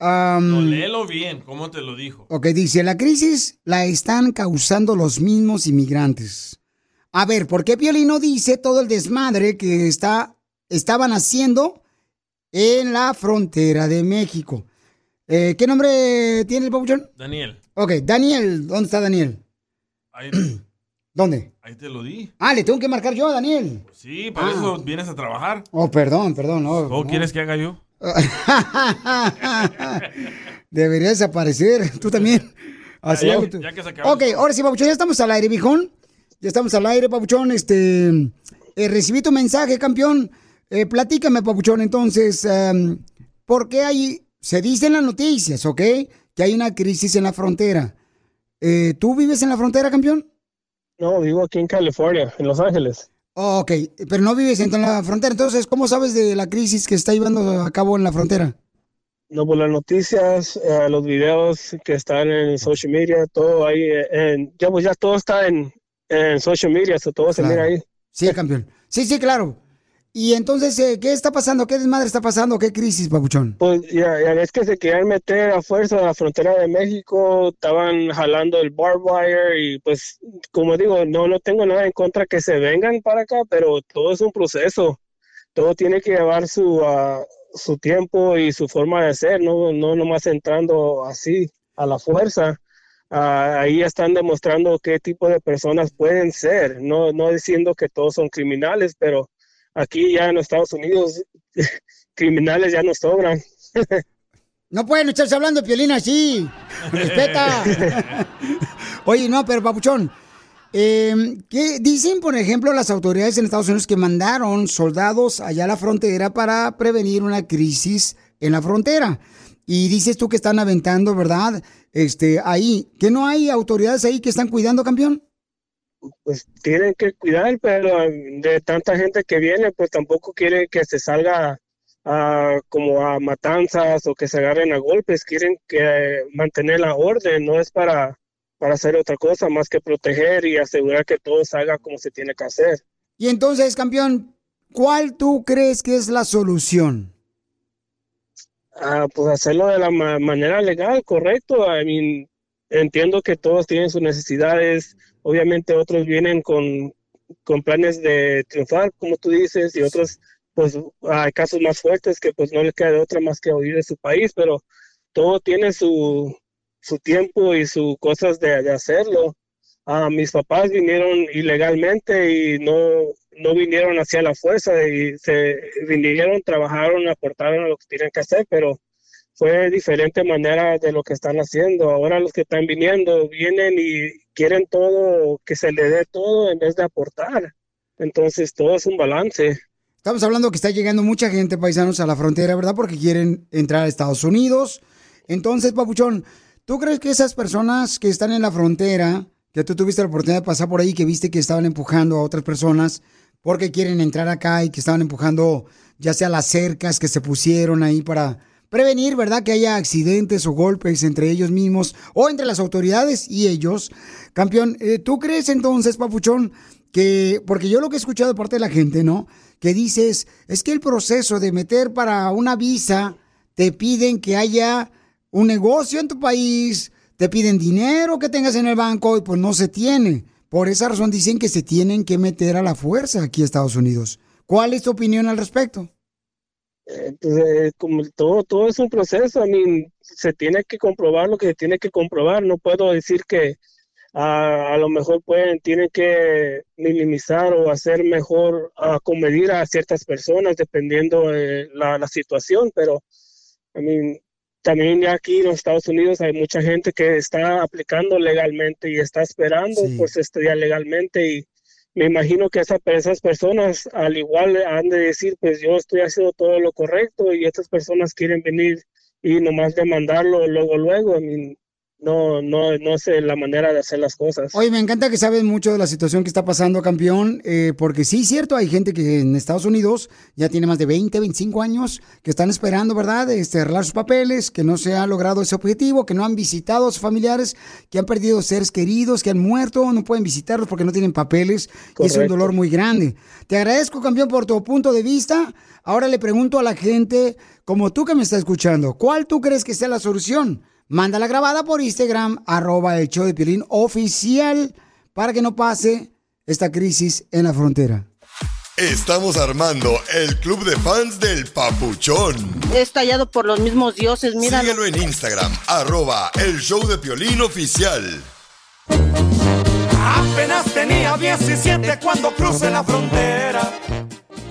um, No, léelo bien, ¿cómo te lo dijo? Ok, dice, la crisis la están causando los mismos inmigrantes. A ver, ¿por qué Piolín no dice todo el desmadre que está, estaban haciendo en la frontera de México? Eh, ¿Qué nombre tiene el papuchón? Daniel, Ok, Daniel, ¿dónde está Daniel? ahí, ¿Dónde? ahí te lo di. Ah, le tengo que marcar yo a Daniel. Sí, para Ah. eso vienes a trabajar. Oh, perdón, perdón. No, ¿Cómo no. quieres que haga yo? Debería desaparecer, tú también. Así Ya, hago ya, tú. ya que se acabó Ok, ahora sí, Papuchón, ya estamos al aire, viejón. Ya estamos al aire, Papuchón. Este, eh, recibí tu mensaje, campeón. Eh, platícame, papuchón, entonces, em, ¿por qué hay, se dice en las noticias, ok, que hay una crisis en la frontera? Eh, ¿Tú vives en la frontera, campeón? No, vivo aquí en California, en Los Ángeles. Oh, ok, pero no vives en la frontera, entonces, ¿cómo sabes de la crisis que está llevando a cabo en la frontera? No, por las noticias, eh, los videos que están en social media, todo ahí, eh, en, ya pues ya todo está en, en social media, so todo se mira ahí. Sí, campeón. Sí, sí, claro. Y entonces, eh, ¿qué está pasando? ¿Qué desmadre está pasando? ¿Qué crisis, papuchón? Pues ya, ya que se querían meter a fuerza a la frontera de México, estaban jalando el barbed wire y pues como digo, no, no tengo nada en contra que se vengan para acá, pero todo es un proceso, todo tiene que llevar su, ah, su tiempo y su forma de ser, no, no nomás entrando así a la fuerza. Ah, ahí están demostrando qué tipo de personas pueden ser, no, no diciendo que todos son criminales, pero aquí ya en los Estados Unidos criminales ya no sobran. No pueden estarse hablando de piolín así. Respeta. Oye, no, pero papuchón. eh, ¿qué dicen, por ejemplo, las autoridades en Estados Unidos que mandaron soldados allá a la frontera para prevenir una crisis en la frontera? Y dices tú que están aventando, ¿verdad? Este, ahí, que no hay autoridades ahí que están cuidando, campeón. Pues tienen que cuidar, pero de tanta gente que viene, pues tampoco quieren que se salga a, como a matanzas o que se agarren a golpes, quieren que mantener la orden, no es para, para hacer otra cosa más que proteger y asegurar que todo se haga como se tiene que hacer. Y entonces, campeón, ¿cuál tú crees que es la solución? Ah, pues hacerlo de la ma- manera legal, correcto. I mean, entiendo que todos tienen sus necesidades. Obviamente otros vienen con, con planes de triunfar, como tú dices, y otros, pues hay casos más fuertes que pues no les queda de otra más que huir de su país, pero todo tiene su, su tiempo y sus cosas de, de hacerlo. Ah, mis papás vinieron ilegalmente y no, no vinieron hacia la fuerza y se vinieron, trabajaron, aportaron lo que tienen que hacer, pero fue diferente manera de lo que están haciendo. Ahora los que están viniendo vienen y quieren todo, que se le dé todo en vez de aportar. Entonces todo es un balance. Estamos hablando que está llegando mucha gente, paisanos, a la frontera, ¿verdad? Porque quieren entrar a Estados Unidos. Entonces, Papuchón, ¿tú crees que esas personas que están en la frontera, que tú tuviste la oportunidad de pasar por ahí, que viste que estaban empujando a otras personas porque quieren entrar acá y que estaban empujando ya sea las cercas que se pusieron ahí para prevenir, ¿verdad? Que haya accidentes o golpes entre ellos mismos o entre las autoridades y ellos. Campeón, eh, ¿tú crees entonces, Papuchón, que, porque yo lo que he escuchado de parte de la gente, ¿no? Que dices, es que el proceso de meter para una visa, te piden que haya un negocio en tu país, te piden dinero que tengas en el banco y pues no se tiene. Por esa razón dicen que se tienen que meter a la fuerza aquí a Estados Unidos. ¿Cuál es tu opinión al respecto? Eh, como todo, todo es un proceso, I mean, se tiene que comprobar lo que se tiene que comprobar. No puedo decir que a lo mejor pueden, tienen que minimizar o hacer mejor, ah, comedir a ciertas personas dependiendo de la, la situación, pero I mean, también ya aquí en los Estados Unidos hay mucha gente que está aplicando legalmente y está esperando pues estudiar legalmente y me imagino que esa- esas personas al igual han de decir pues yo estoy haciendo todo lo correcto y estas personas quieren venir y nomás demandarlo luego luego. I mean, no no no sé la manera de hacer las cosas Oye, me encanta que sabes mucho de la situación que está pasando, campeón, eh, porque sí, cierto, hay gente que en Estados Unidos ya tiene más de 20, 25 años, que están esperando, ¿verdad?, este, arreglar sus papeles, que no se ha logrado ese objetivo, que no han visitado a sus familiares, que han perdido seres queridos, que han muerto, no pueden visitarlos porque no tienen papeles, y es un dolor muy grande. Te agradezco, campeón, por tu punto de vista. Ahora le pregunto a la gente, como tú que me estás escuchando, ¿cuál tú crees que sea la solución? Mándala grabada por Instagram, arroba el show de Piolín oficial, para que no pase esta crisis en la frontera. Estamos armando el club de fans del Papuchón. Es tallado por los mismos dioses, mira. Síguelo en Instagram, arroba el show de Piolín oficial. Apenas tenía 17 cuando crucé la frontera.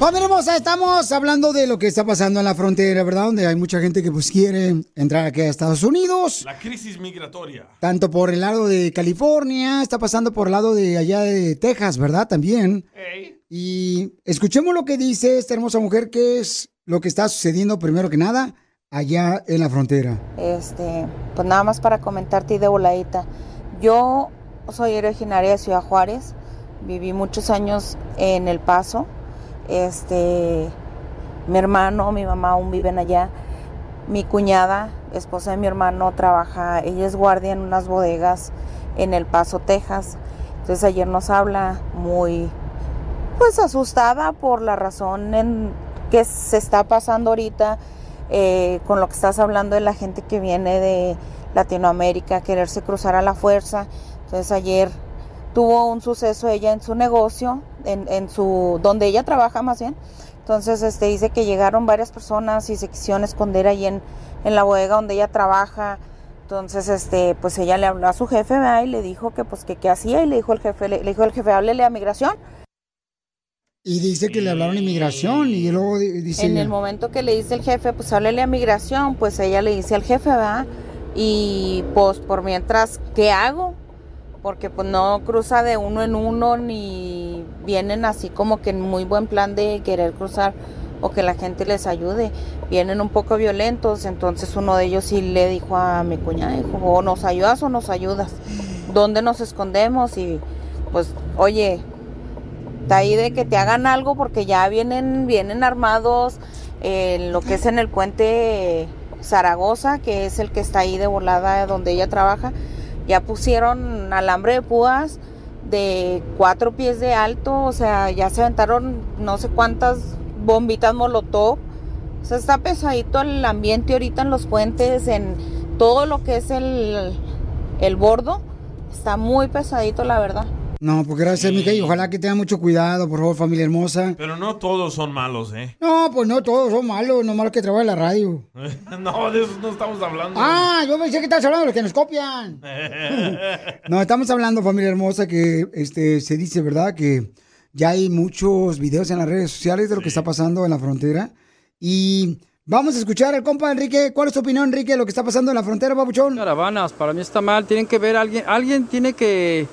Familia hermosa, estamos hablando de lo que está pasando en la frontera, ¿verdad? Donde hay mucha gente que pues quiere entrar aquí a Estados Unidos. La crisis migratoria. Tanto por el lado de California, está pasando por el lado de allá de Texas, ¿verdad? También. Y escuchemos lo que dice esta hermosa mujer, que es lo que está sucediendo primero que nada allá en la frontera. Este, pues nada más para comentarte y de voladita. Yo soy originaria de Ciudad Juárez, viví muchos años en El Paso. Este, mi hermano, mi mamá aún viven allá. Mi cuñada, esposa de mi hermano, trabaja, ella es guardia en unas bodegas en El Paso, Texas. Entonces ayer nos habla muy, pues asustada por la razón en que se está pasando ahorita eh, con lo que estás hablando de la gente que viene de Latinoamérica, quererse cruzar a la fuerza. Entonces ayer tuvo un suceso ella en su negocio, en, en su, donde ella trabaja más bien. Entonces este dice que llegaron varias personas y se quisieron esconder ahí en, en la bodega donde ella trabaja. Entonces, este, pues ella le habló a su jefe, ¿verdad? Y le dijo que pues que qué hacía, y le dijo el jefe, le, le dijo el jefe, háblele a migración. Y dice que le hablaron inmigración y luego di- dice... En el momento que le dice el jefe, pues háblele a migración, pues ella le dice al jefe, ¿verdad? Y pues por mientras, ¿qué hago? Porque pues no cruza de uno en uno ni vienen así como que en muy buen plan de querer cruzar o que la gente les ayude. Vienen un poco violentos, entonces uno de ellos sí le dijo a mi cuñada, dijo, o nos ayudas o nos ayudas. ¿Dónde nos escondemos? Y pues, oye, está ahí de que te hagan algo porque ya vienen, vienen armados eh, lo que es en el puente Zaragoza, que es el que está ahí de volada donde ella trabaja. Ya pusieron alambre de púas de cuatro pies de alto, o sea, ya se aventaron no sé cuántas bombitas molotov. O sea, está pesadito el ambiente ahorita en los puentes, en todo lo que es el, el bordo. Está muy pesadito, la verdad. No, pues gracias, mija, y ojalá que tengan mucho cuidado, por favor, familia hermosa. Pero no todos son malos, ¿eh? No, pues no todos son malos, no malos que trabajan en la radio. no, de eso no estamos hablando. Ah, yo pensé que estabas hablando de los que nos copian. No, estamos hablando, familia hermosa, que este se dice, ¿verdad? Que ya hay muchos videos en las redes sociales de lo que está pasando en la frontera. Y vamos a escuchar al compa Enrique. ¿Cuál es tu opinión, Enrique, de lo que está pasando en la frontera, papuchón? Caravanas, para mí está mal, tienen que ver a alguien, alguien tiene que,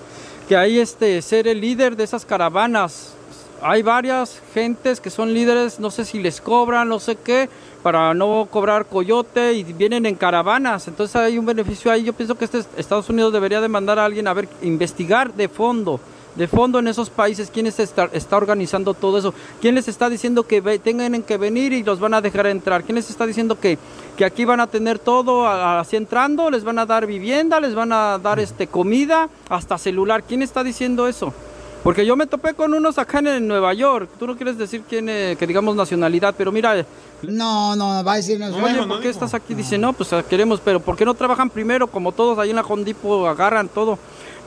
que ahí este, ser el líder de esas caravanas. Hay varias gentes que son líderes, no sé si les cobran, no sé qué, para no cobrar coyote y vienen en caravanas. Entonces hay un beneficio ahí. Yo pienso que este Estados Unidos debería de mandar a alguien a ver, investigar de fondo, de fondo en esos países, quién es está, está organizando todo eso, quién les está diciendo que ve- tengan que venir y los van a dejar entrar, quién les está diciendo que, que aquí van a tener todo así entrando, les van a dar vivienda, les van a dar este comida, hasta celular, quién está diciendo eso. Porque yo me topé con unos acá en Nueva York. Tú no quieres decir quién, eh, que digamos nacionalidad, pero mira. No, no, va a decir Oye, ¿por qué estás aquí? Dice, no, pues ah, queremos, pero ¿por qué no trabajan primero como todos ahí en la Home Depot agarran todo?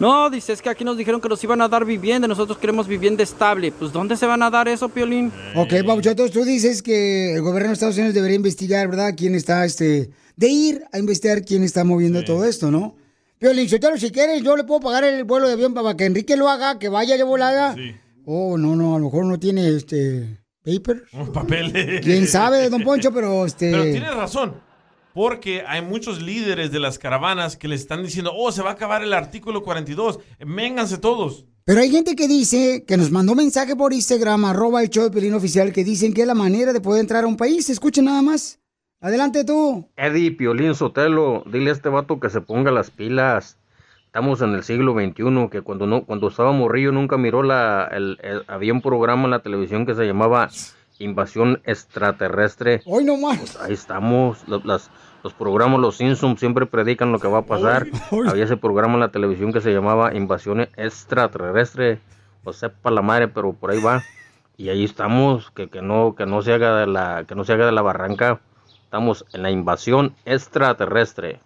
No, dice, es que aquí nos dijeron que nos iban a dar vivienda, nosotros queremos vivienda estable. Pues ¿dónde se van a dar eso, Piolín? Ok, Papuchón, entonces tú dices que el gobierno de Estados Unidos debería investigar, ¿verdad? ¿Quién está, este, de ir a investigar quién está moviendo todo esto, ¿no? Piolín, Sotelo, si quieres, yo le puedo pagar el vuelo de avión para que Enrique lo haga, que vaya de volada. Oh, no, no, a lo mejor no tiene, este, paper. Papeles. ¿Quién sabe, don Poncho? Pero, este... Pero tienes razón. Porque hay muchos líderes de las caravanas que le están diciendo, oh, se va a acabar el artículo 42. Vénganse todos. Pero hay gente que dice, que nos mandó mensaje por Instagram, arroba el show de Pelín Oficial, que dicen que es la manera de poder entrar a un país. Escuchen nada más. Adelante tú. Eddie Piolín Sotelo, dile a este vato que se ponga las pilas. Estamos en el siglo XXI, que cuando no, cuando estaba morrillo nunca miró la, el, el- había un programa en la televisión que se llamaba Invasión Extraterrestre. Hoy no más. Ahí estamos, los, las- los programas Los Simpsons siempre predican lo que va a pasar. Había ese programa en la televisión que se llamaba Invasión Extraterrestre. O sepa la madre, pero por ahí va. Y ahí estamos, que, que no, que no se haga de la, que no se haga de la barranca. Estamos en la invasión extraterrestre.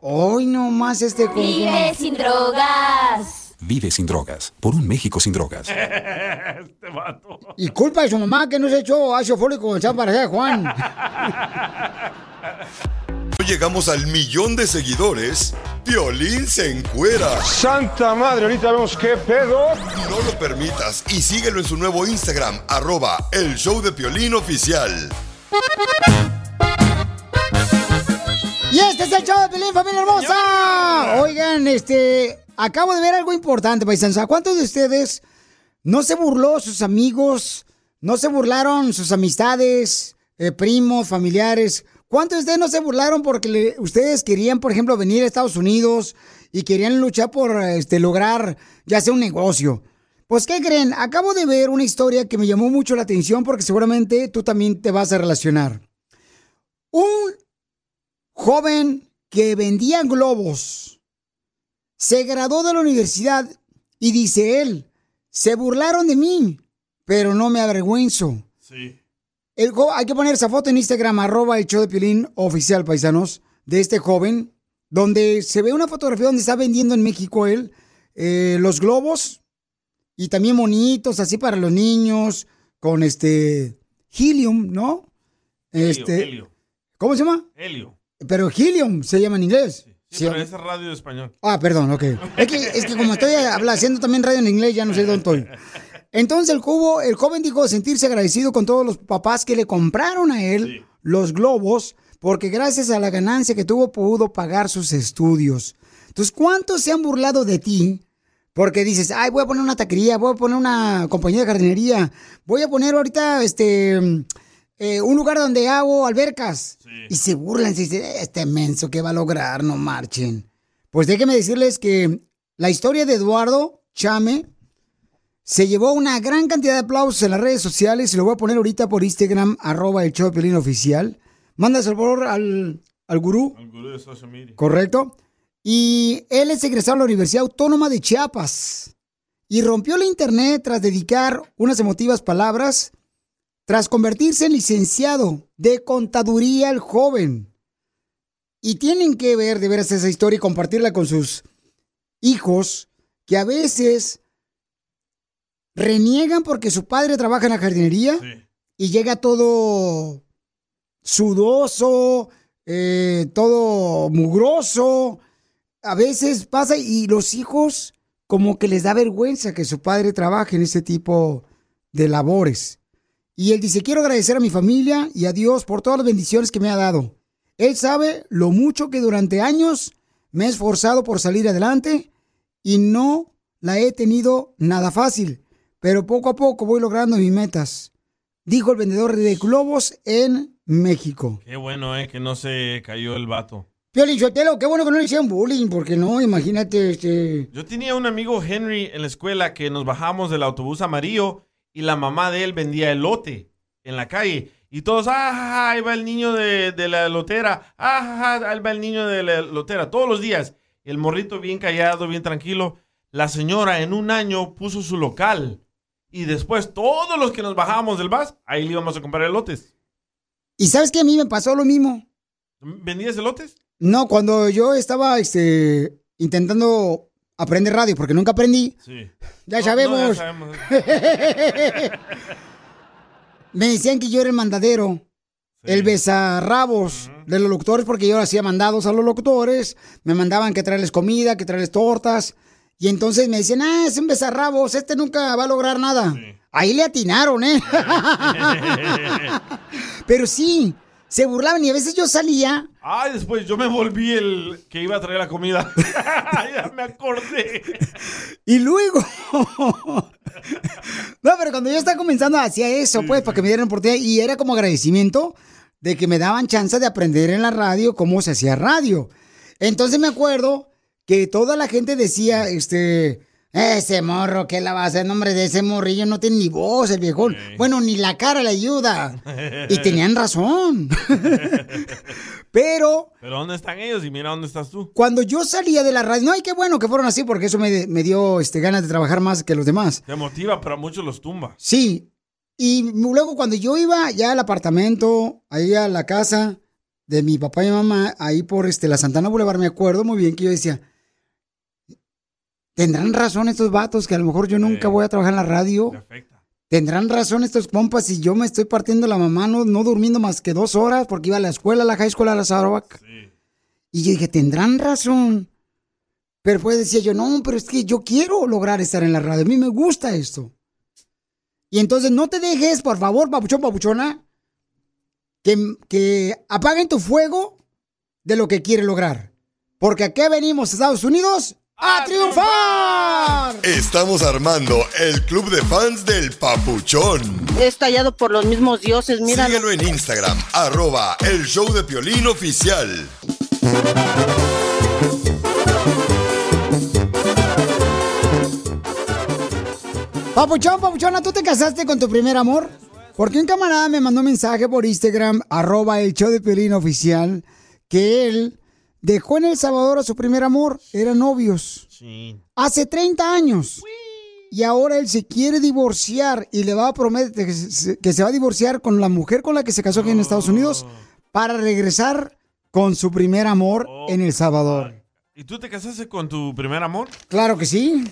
Hoy no más este con- Vive sin drogas. Vive sin drogas. Por un México sin drogas. este vato. Y culpa de su mamá que no se echó ácido fólico con el para Juan. Llegamos al millón de seguidores. Violín se encuera. Santa madre, ahorita vemos qué pedo. No lo permitas y síguelo en su nuevo Instagram, arroba el show de Piolín oficial. Y este es el show de Pelín, familia hermosa. Oigan, este, acabo de ver algo importante, paisanos. ¿A cuántos de ustedes no se burló sus amigos, no se burlaron sus amistades, eh, primos, familiares. ¿Cuántos de ustedes no se burlaron porque ustedes querían, por ejemplo, venir a Estados Unidos y querían luchar por este, lograr ya sea un negocio? Pues, ¿qué creen? Acabo de ver una historia que me llamó mucho la atención porque seguramente tú también te vas a relacionar. Un joven que vendía globos se graduó de la universidad y dice él, se burlaron de mí, pero no me avergüenzo. Sí. El hay que poner esa foto en Instagram, arroba el show de Piolín oficial, paisanos, de este joven, donde se ve una fotografía donde está vendiendo en México él eh, los globos y también monitos así para los niños, con este helium, ¿no? este, helio. ¿Cómo se llama? Helio. Pero helium se llama en inglés. Sí, pero esa es radio de español. Ah, perdón, ok. Es que, es que como estoy habla- haciendo también radio en inglés, ya no sé dónde estoy. Entonces el cubo, el joven dijo sentirse agradecido con todos los papás que le compraron a él los globos, porque gracias a la ganancia que tuvo pudo pagar sus estudios. Entonces, ¿cuántos se han burlado de ti? Porque dices, ay, voy a poner una taquería, voy a poner una compañía de jardinería, voy a poner ahorita este eh, un lugar donde hago albercas. Y se burlan, se dicen, este menso, ¿qué va a lograr? No marchen. Pues déjenme decirles que la historia de Eduardo Chame se llevó una gran cantidad de aplausos en las redes sociales y lo voy a poner ahorita por Instagram, arroba el show de Piolín oficial. Manda favor al, al gurú, El gurú de social media. ¿correcto? Y él es egresado a la Universidad Autónoma de Chiapas y rompió la internet tras dedicar unas emotivas palabras tras convertirse en licenciado de contaduría el joven. Y tienen que ver de veras esa historia y compartirla con sus hijos que a veces reniegan porque su padre trabaja en la jardinería y llega todo sudoso, eh, todo mugroso. A veces pasa y los hijos como que les da vergüenza que su padre trabaje en ese tipo de labores. Y él dice, quiero agradecer a mi familia y a Dios por todas las bendiciones que me ha dado. Él sabe lo mucho que durante años me he esforzado por salir adelante y no la he tenido nada fácil, pero poco a poco voy logrando mis metas, dijo el vendedor de globos en México. Qué bueno, ¿eh? Que no se cayó el vato. Piolín Sotelo, qué bueno que no le hicieron bullying, porque no, imagínate, este... Yo tenía un amigo Henry en la escuela que nos bajamos del autobús amarillo y la mamá de él vendía elote en la calle. Y todos, ah, ahí va el niño de, de la lotera, ah, ahí va el niño de la lotera, todos los días. El morrito bien callado, bien tranquilo. La señora en un año puso su local. Y después todos los que nos bajábamos del bus, ahí le íbamos a comprar elotes. ¿Y sabes que a mí me pasó lo mismo? ¿Vendías elotes? No, cuando yo estaba este, intentando aprender radio, porque nunca aprendí, Sí. ya No, sabemos. no, ya sabemos. me decían que yo era el mandadero, el besarrabos de los locutores, porque yo hacía mandados a los locutores, me mandaban que traerles comida, que traerles tortas, y entonces me decían, ah, es un besarrabos, este nunca va a lograr nada. Ahí le atinaron, ¿eh? Pero sí, se burlaban y a veces yo salía Ay, después yo me volví el que iba a traer la comida. ya me acordé. Y luego. no, pero cuando yo estaba comenzando hacía eso, pues, para que me dieran oportunidad. Y era como agradecimiento de que me daban chance de aprender en la radio cómo se hacía radio. Entonces me acuerdo que toda la gente decía, este. Ese morro, ¿qué la va a hacer? Nombre de ese morrillo no tiene ni voz, el viejón. Bueno, ni la cara le ayuda. Y tenían razón. Pero Pero ¿dónde están ellos? Y mira dónde estás tú. cuando yo salía de la radio, no, y qué bueno que fueron así, porque eso me, me dio este, ganas de trabajar más que los demás. Te motiva, pero a muchos los tumba. Sí. Y luego cuando yo iba ya al apartamento, ahí a la casa de mi papá y mamá, ahí por este, la Santana Boulevard, me acuerdo muy bien que yo decía, ¿tendrán razón estos vatos que a lo mejor yo nunca voy a trabajar en la radio? ¿Tendrán razón estos compas si yo me estoy partiendo la mamá no, no durmiendo más que dos horas porque iba a la escuela, a la high school, a la Sarawak? Y yo dije, ¿tendrán razón? Pero pues decía yo, no, pero es que yo quiero lograr estar en la radio. A mí me gusta esto. Y entonces no te dejes, por favor, papuchón, papuchona, que, que apaguen tu fuego de lo que quieres lograr. Porque aquí venimos a Estados Unidos ¡A triunfar! Estamos armando el club de fans del Papuchón. Es tallado por los mismos dioses, mira. Síguelo en Instagram, arroba el show de Piolín oficial. Papuchón, papuchona, ¿tú te casaste con tu primer amor? Porque un camarada me mandó un mensaje por Instagram, arroba el show de Piolín oficial, que él dejó en El Salvador a su primer amor, eran novios. Sí. Hace 30 años. Y ahora él se quiere divorciar y le va a prometer que se, que se va a divorciar con la mujer con la que se casó aquí en Estados Unidos para regresar con su primer amor en El Salvador. ¿Y tú te casaste con tu primer amor? Claro que sí.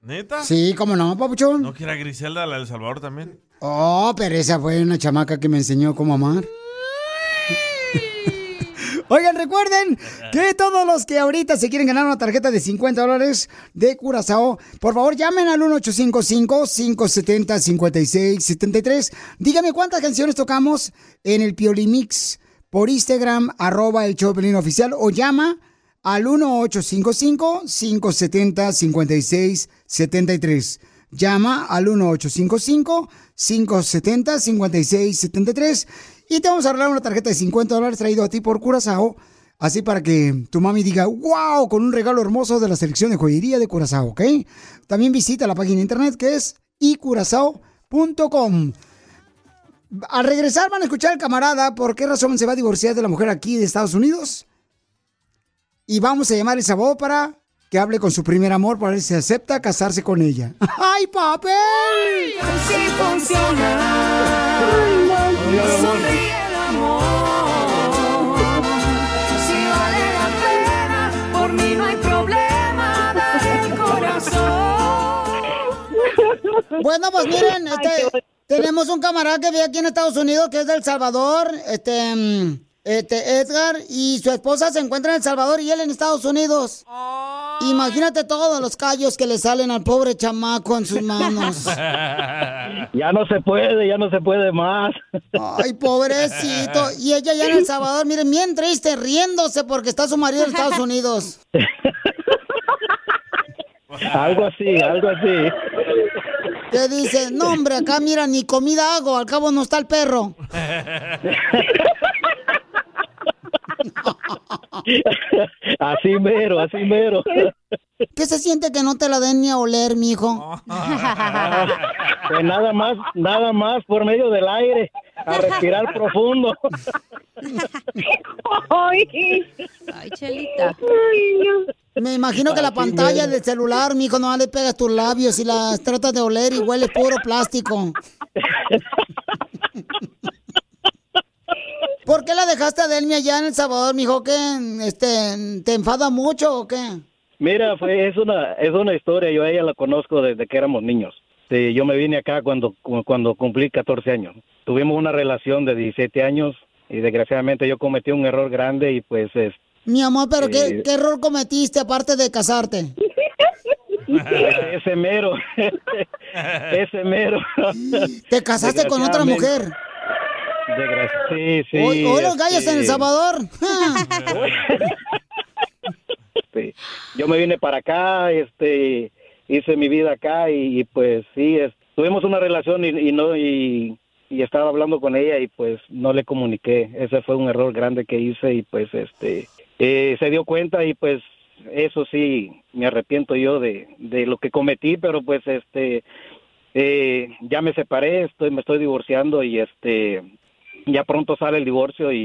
¿Neta? Sí, cómo no, papuchón. ¿No que era Griselda, la del Salvador también? Oh, pero esa fue una chamaca que me enseñó cómo amar. Oigan, recuerden que todos los que ahorita se quieren ganar una tarjeta de 50 dólares de Curazao, por favor llamen al 1855-570-5673. Dígame cuántas canciones tocamos en el Piolimix por Instagram, arroba el Piolín oficial, o llama al 1855-570-5673. Llama al 1855-570-5673 y te vamos a arreglar una tarjeta de 50 dólares traído a ti por Curazao. Así para que tu mami diga, wow, con un regalo hermoso de la selección de joyería de Curazao, ¿ok? También visita la página de internet que es icurazao.com. Al regresar van a escuchar al camarada por qué razón se va a divorciar de la mujer aquí de Estados Unidos. Y vamos a llamar el sábado para que hable con su primer amor para ver si acepta casarse con ella. ¡Ay, papel! Sí funciona. Sonríe el amor. Si vale la pena, por mí no hay problema. Dale el corazón. Bueno, pues miren, este, tenemos un camarada que vive aquí en Estados Unidos, que es de El Salvador, este, este, Edgar, y su esposa se encuentra en El Salvador y él en Estados Unidos. Imagínate todos los callos que le salen al pobre chamaco en sus manos. Ya no se puede, ya no se puede más. Ay, pobrecito. Y ella ya en El Salvador, miren, bien triste, riéndose porque está su marido en Estados Unidos. Algo así, algo así. Que dice, no hombre, acá mira, ni comida hago, al cabo no está el perro. Así mero, así mero. ¿Qué se siente que no te la den ni a oler, mijo? Pues nada más, nada más por medio del aire, a respirar profundo. Ay, Chelita. Me imagino que la pantalla del celular, mijo, no le pegas tus labios y las tratas de oler y huele puro plástico. ¿Por qué la dejaste a Delmi allá en El Salvador, mijo? ¿Qué? Este, ¿Te enfada mucho o qué? Mira, fue, es una, es una historia, yo a ella la conozco desde que éramos niños. Sí, yo me vine acá cuando, cu- cuando cumplí 14 años. Tuvimos una relación de 17 años y desgraciadamente yo cometí un error grande y pues es, Mi amor, pero ¿qué, Eh. qué error cometiste aparte de casarte? ese mero, ese mero. ¿Te casaste con otra mujer? Sí, sí. Hoy, hoy los gallos en El este, Salvador. este, yo me vine para acá, este, hice mi vida acá y, y, pues sí, es- tuvimos una relación y, y no y, y estaba hablando con ella y pues no le comuniqué. Ese fue un error grande que hice y pues este eh, se dio cuenta y pues eso sí me arrepiento yo de, de lo que cometí, pero pues este eh, ya me separé, estoy me estoy divorciando y este ya pronto sale el divorcio y,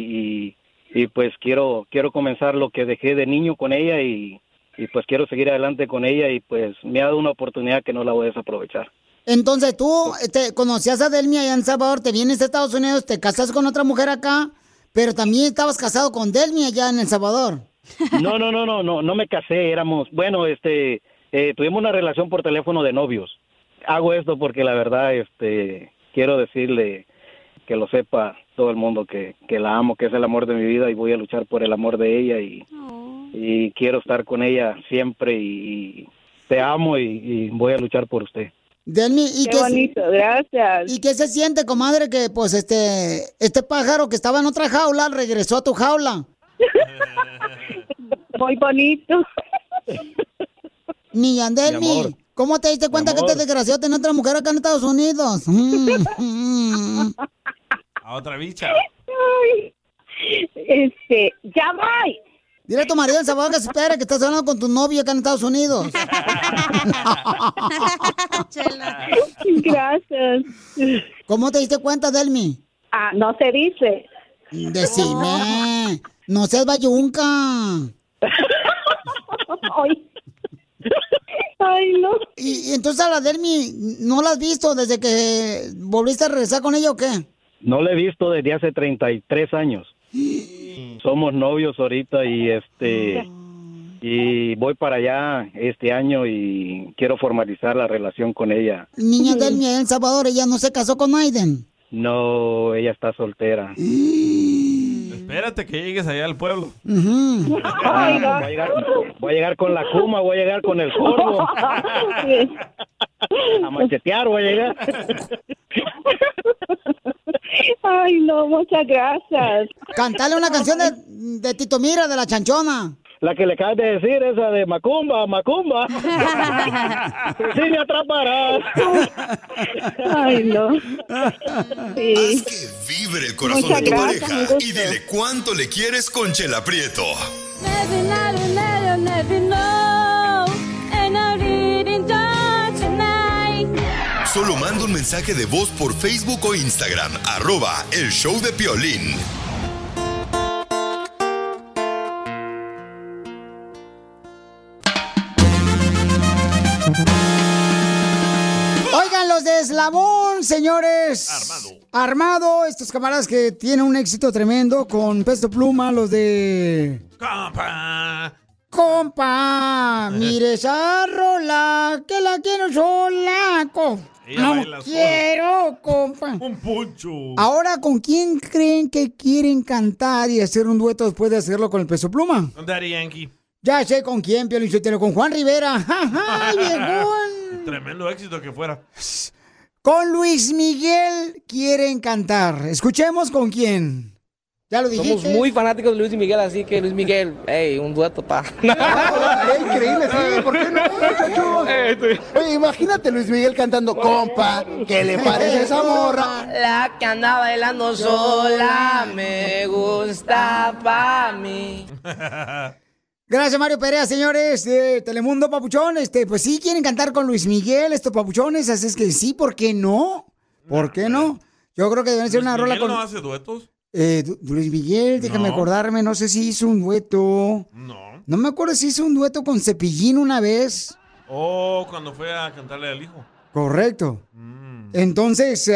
y, y, pues quiero quiero comenzar lo que dejé de niño con ella y, y pues quiero seguir adelante con ella y pues me ha dado una oportunidad que no la voy a desaprovechar. Entonces tú este, conocías a Delmi allá en El Salvador, te vienes a Estados Unidos, te casas con otra mujer acá, pero también estabas casado con Delmi allá en El Salvador. No, no, no, no, no, no me casé, éramos, bueno, este, eh, tuvimos una relación por teléfono de novios. Hago esto porque la verdad, este, quiero decirle que lo sepa todo el mundo que, que la amo, que es el amor de mi vida y voy a luchar por el amor de ella y, y quiero estar con ella siempre y, y te amo y, y voy a luchar por usted. Delmi, ¿y Qué qué, bonito, gracias. ¿Y qué se siente, comadre, que pues este, este pájaro que estaba en otra jaula regresó a tu jaula? Muy bonito. Ni Mi amor. Yandelmi, ¿cómo te diste cuenta que este desgraciado tiene otra mujer acá en Estados Unidos? Mm, mm. A otra bicha. Este, ya voy. Dile a tu marido en Salvador que se espere, que estás hablando con tu novio acá en Estados Unidos. Gracias. ¿Cómo te diste cuenta, Delmi? Ah, no se dice. Decime. No seas bayunca. Ay. Ay, no. Y, y entonces a la Delmi, ¿no la has visto desde que volviste a regresar con ella o qué? No la he visto desde hace 33 años. Somos novios ahorita y este y voy para allá este año y quiero formalizar la relación con ella. Niña Delmi allá en El Salvador, ella no se casó con Aiden. No, ella está soltera. Espérate que llegues allá al pueblo. Ah, voy, a llegar, voy a llegar con la cuma, voy a llegar con el corvo. A machetear voy a llegar. Ay, no, muchas gracias. Cantale una canción de, de Tito Mira, de la chanchona. La que le acabas de decir, esa de Macumba, Macumba. Sí, me atraparás. Ay, no. Sí. Vibre el corazón Muchas de tu gracias, pareja y dile cuánto le quieres con Chela Prieto. Never, never, never, Solo manda un mensaje de voz por Facebook o Instagram, arroba el show de Piolín. Oigan, los de Eslabón, señores. Armado. Armado, estos camaradas que tienen un éxito tremendo con Pesto Pluma, los de... Compa. Compa, mire esa rola, que la quiero sola. No quiero, compa. Un poncho. Ahora, ¿con quién creen que quieren cantar y hacer un dueto después de hacerlo con el Peso Pluma? Con Daddy Yankee. Ya sé con quién, Pio Lichotelo, con Juan Rivera. ¡Ay, viejón! Tremendo éxito que fuera. Con Luis Miguel quieren cantar. Escuchemos con quién. Ya lo dijiste. Somos muy fanáticos de Luis Miguel, así que Luis Miguel, hey, un dueto, pa. increíble, sí, ¿por qué no, muchachos? Oye, imagínate Luis Miguel cantando compa, ¿qué le parece esa morra? La que anda bailando sola me gusta pa' mí. Gracias, Mario Perea, señores de Telemundo Papuchón. Este, pues sí, quieren cantar con Luis Miguel, estos papuchones, así es que sí, ¿por qué no? ¿Por qué no? Yo creo que deben ser una rola ¿Miguel con. no hace duetos? Eh, Luis Miguel, déjame No. acordarme, no sé si hizo un dueto. No. No me acuerdo si hizo un dueto con Cepillín una vez. Oh, cuando fue a cantarle al hijo. Correcto. Mm. Entonces,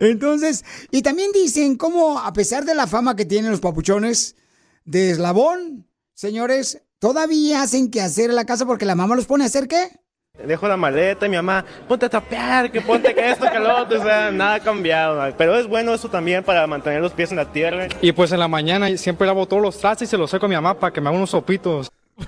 entonces, y también dicen cómo a pesar de la fama que tienen los papuchones de eslabón, señores, todavía hacen que hacer en la casa porque la mamá los pone a hacer qué? Dejo la maleta y mi mamá, ponte a tapear, que ponte que esto, que lo otro, o sea, nada ha cambiado. Pero es bueno eso también para mantener los pies en la tierra. Y pues en la mañana siempre lavo todos los trastes y se los seco a mi mamá para que me haga unos sopitos.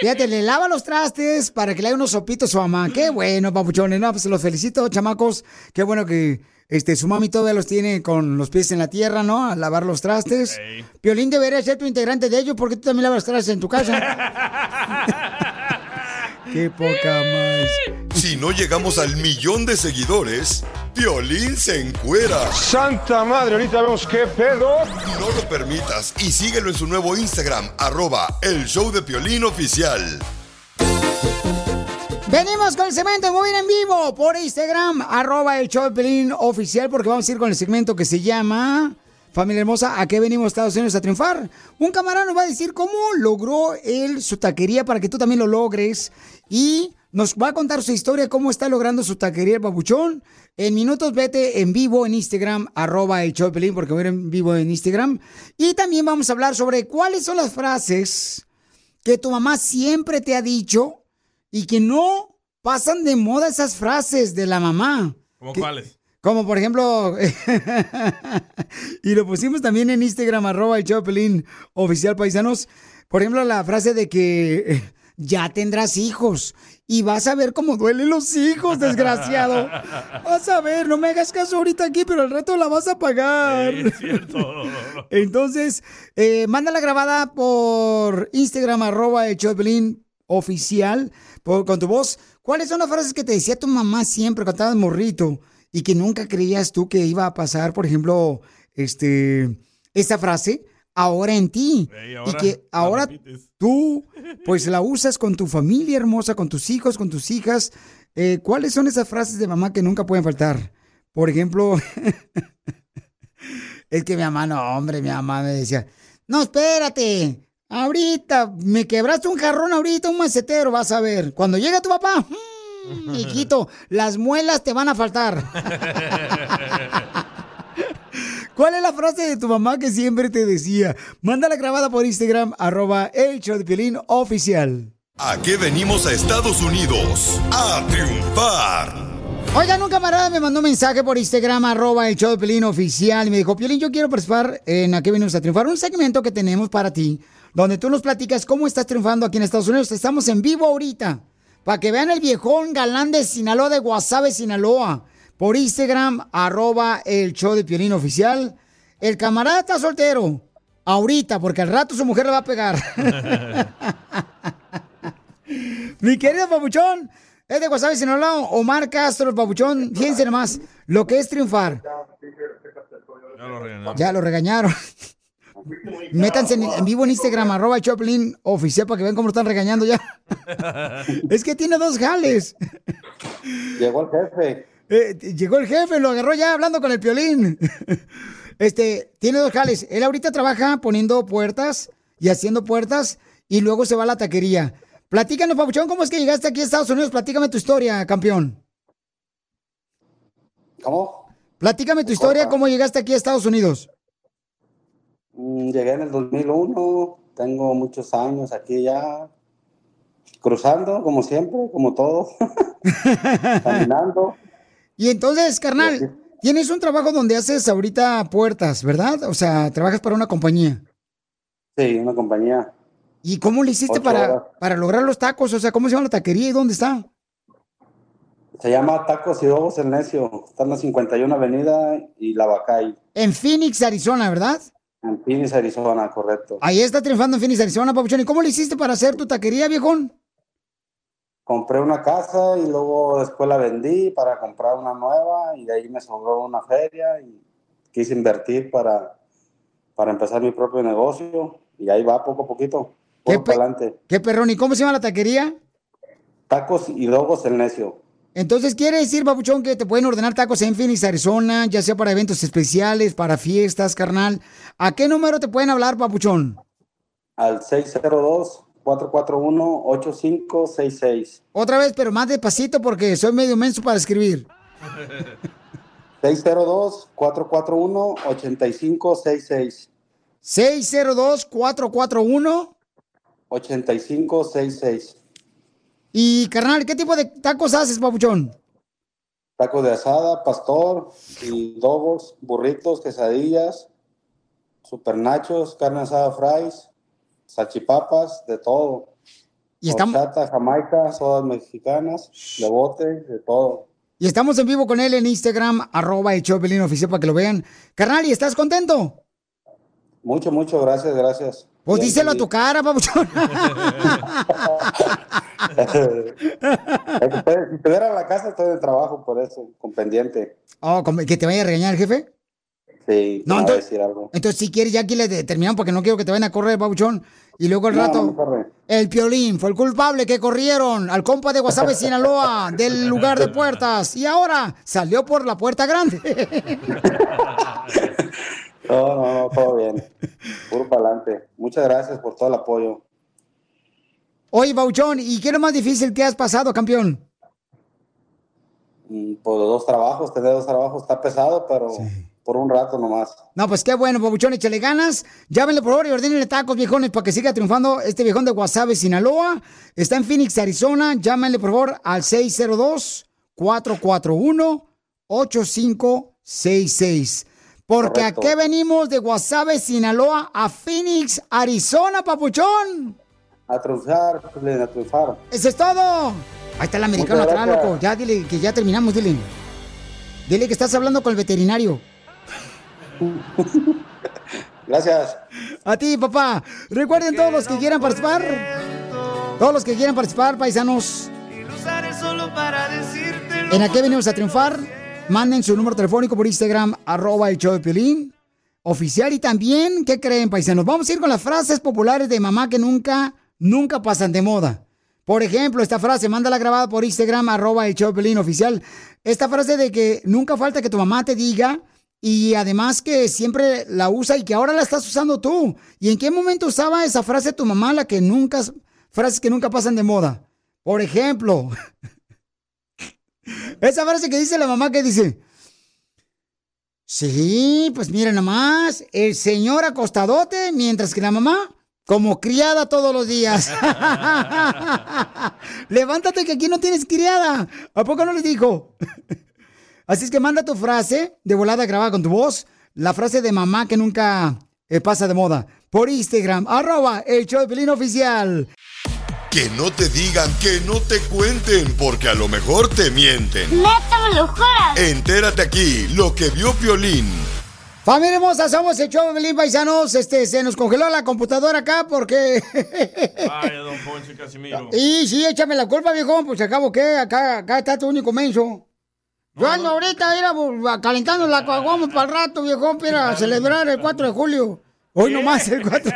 Fíjate, le lava los trastes para que le haga unos sopitos a su mamá. Qué bueno, papuchones. No, pues los felicito, chamacos. Qué bueno que este, su mami todavía los tiene con los pies en la tierra, ¿no? A lavar los trastes. Piolín debería ser tu integrante de ellos porque tú también lavas trastes en tu casa. Qué poca más. Si no llegamos al millón de seguidores, Piolín se encuera. Santa madre, ahorita vemos qué pedo. No lo permitas y síguelo en su nuevo Instagram, arroba el show de Piolín oficial. Venimos con el segmento Muy en vivo por Instagram, arroba el show de Pelín oficial, porque vamos a ir con el segmento que se llama Familia Hermosa, ¿a qué venimos Estados Unidos a triunfar? Un camarada nos va a decir cómo logró él su taquería para que tú también lo logres y nos va a contar su historia, cómo está logrando su taquería el babuchón. En minutos vete en vivo en Instagram, arroba el show de Pelín, porque voy a ir en vivo en Instagram. Y también vamos a hablar sobre cuáles son las frases que tu mamá siempre te ha dicho y que no pasan de moda esas frases de la mamá. ¿Cómo cuáles? Como por ejemplo, y lo pusimos también en Instagram, arroba el Chopelín oficial paisanos. Por ejemplo, la frase de que ya tendrás hijos. Y vas a ver cómo duelen los hijos, desgraciado. Vas a ver, no me hagas caso ahorita aquí, pero al rato la vas a pagar. Entonces, eh, mándala grabada por Instagram, arroba el Piolín oficial, por- con tu voz. ¿Cuáles son las frases que te decía tu mamá siempre cuando estabas morrito y que nunca creías tú que iba a pasar, por ejemplo, este, esta frase, ahora en ti? Y que ahora tú, pues la usas con tu familia hermosa, con tus hijos, con tus hijas. Eh, ¿Cuáles son esas frases de mamá que nunca pueden faltar? Por ejemplo, es que mi mamá, no, hombre, mi mamá me decía, no, espérate, ahorita, me quebraste un jarrón ahorita, un macetero, vas a ver. Cuando llegue tu papá, mm, hijito, las muelas te van a faltar. ¿Cuál es la frase de tu mamá que siempre te decía? Mándala grabada por Instagram, arroba el show de Piolín oficial. ¿A qué venimos a Estados Unidos? A triunfar. Oigan, un camarada me mandó un mensaje por Instagram, arroba el show de Piolín oficial, y me dijo, Piolín, yo quiero participar en ¿A qué venimos a triunfar? Un segmento que tenemos para ti, donde tú nos platicas cómo estás triunfando aquí en Estados Unidos. Estamos en vivo ahorita, para que vean el viejón galán de Sinaloa, de Guasave, Sinaloa, por Instagram, arroba el show de Piolín oficial. El camarada está soltero, ahorita, porque al rato su mujer le va a pegar. Mi querido Papuchón, es de Guasave, Sinaloa, Omar Castro, el Papuchón, fíjense nomás, lo que es triunfar. Ya lo regañaron. Ya lo regañaron. Métanse en, en vivo en Instagram, arroba Choplin oficial, para que vean cómo lo están regañando ya. Es que tiene dos jales. Llegó el jefe. Eh, llegó el jefe, lo agarró ya hablando con el piolín. Este, tiene dos jales. Él ahorita trabaja poniendo puertas y haciendo puertas y luego se va a la taquería. Platícanos, Papuchón, ¿cómo es que llegaste aquí a Estados Unidos? Platícame tu historia, campeón. ¿Cómo? Platícame tu historia, ¿cómo llegaste aquí a Estados Unidos? Mm, Llegué en el 2001, tengo muchos años aquí ya, cruzando como siempre, como todo, caminando. Y entonces, carnal, tienes un trabajo donde haces ahorita puertas, ¿verdad? O sea, trabajas para una compañía. Sí, una compañía. ¿Y cómo le hiciste Ocho para, horas. para lograr los tacos? O sea, ¿cómo se llama la taquería y dónde está? Se llama Tacos y Dobos El Necio. Está en la 51 Avenida y La Bacay, En Phoenix, Arizona, ¿verdad? En Phoenix, Arizona, correcto. Ahí está triunfando en Phoenix, Arizona, Papuchón. ¿Y cómo le hiciste para hacer tu taquería, viejón? Compré una casa y luego después la vendí para comprar una nueva y de ahí me sobró una feria y quise invertir para, para empezar mi propio negocio y ahí va poco a poquito, ¿Qué, por adelante. ¿Qué perrón? ¿Y cómo se llama la taquería? Tacos y Dogos El Necio. Entonces, ¿quiere decir, Papuchón, que te pueden ordenar tacos en Phoenix, Arizona, ya sea para eventos especiales, para fiestas, carnal? ¿A qué número te pueden hablar, Papuchón? Al 602-441-8566. Otra vez, pero más despacito porque soy medio menso para escribir. 602-441-8566. 602-441. 8566. Y, carnal, ¿qué tipo de tacos haces, Papuchón? Tacos de asada, pastor y dogos, burritos, quesadillas, super nachos, carne asada fries, salchipapas, de todo. Y estamos- Horchata, jamaica, sodas mexicanas, de bote, de todo. Y estamos en vivo con él en Instagram, arroba Piolín oficial para que lo vean. Carnal, ¿y estás contento? Mucho, mucho, gracias, gracias. Pues díselo a tu cara, Papuchón. si estuviera en la casa, estoy de trabajo, por eso, con pendiente. Oh, ¿como ¿que te vaya a regañar el jefe? Sí, No, entonces- decir algo. Entonces, si quieres, ya aquí le terminamos porque no quiero que te vayan a correr, Papuchón. Y luego al No, rato, no el Piolín fue el culpable que corrieron al compa de Guasave, Sinaloa, del lugar de puertas. Y ahora salió por la puerta grande. No, no, no, todo bien. Puro para adelante. Muchas gracias por todo el apoyo. Oye, Bauchón, ¿y qué es lo más difícil que has pasado, campeón? Mm, Por dos trabajos, tener dos trabajos está pesado, pero por un rato nomás. No, pues qué bueno, Papuchón, échale ganas. Llámenle por favor y ordénenle tacos, viejones, para que siga triunfando este viejón de Guasave, Sinaloa. Está en Phoenix, Arizona. Llámenle por favor al 602-441-8566. Porque Correcto. aquí venimos de Guasave, Sinaloa a Phoenix, Arizona, Papuchón. A triunfar, Piolín, a triunfar. ¡Eso es todo! Ahí está el americano atrás, loco. Ya dile que ya terminamos, dile. Dile que estás hablando con el veterinario. Gracias. A ti, papá. Recuerden todos los que quieran participar. Todos los que quieran participar, paisanos. solo para decirte En aquí venimos a triunfar. Manden su número telefónico por Instagram, arroba el show de Piolín. Oficial y también, ¿qué creen, paisanos? Vamos a ir con las frases populares de mamá que nunca, nunca pasan de moda. Por ejemplo, esta frase, mándala grabada por Instagram, arroba el Piolín oficial. Esta frase de que nunca falta que tu mamá te diga y además que siempre la usa y que ahora la estás usando tú. ¿Y en qué momento usaba esa frase tu mamá, la que nunca, frases que nunca pasan de moda? Por ejemplo, esa frase que dice la mamá que dice, sí, pues miren nomás, el señor acostadote, mientras que la mamá como criada todos los días. Levántate que aquí no tienes criada. ¿A poco no les dijo? Así es que manda tu frase de volada grabada con tu voz, la frase de mamá que nunca eh, pasa de moda, por Instagram, arroba el show de Pelín oficial. Que no te digan, que no te cuenten, porque a lo mejor te mienten. ¡Neta me lo juras! Entérate aquí, lo que vio Piolín. Familia hermosa, somos el show de Pelín Paisanos. Este, se nos congeló la computadora acá porque... Vaya, don Poncho y Casimiro. y sí, échame la culpa, viejo, pues acabo que acá, acá está tu único menso. Yo ando ahorita, mira, bu- calentando la caguama para el rato, viejo, para celebrar el 4 de julio. Hoy nomás el 4.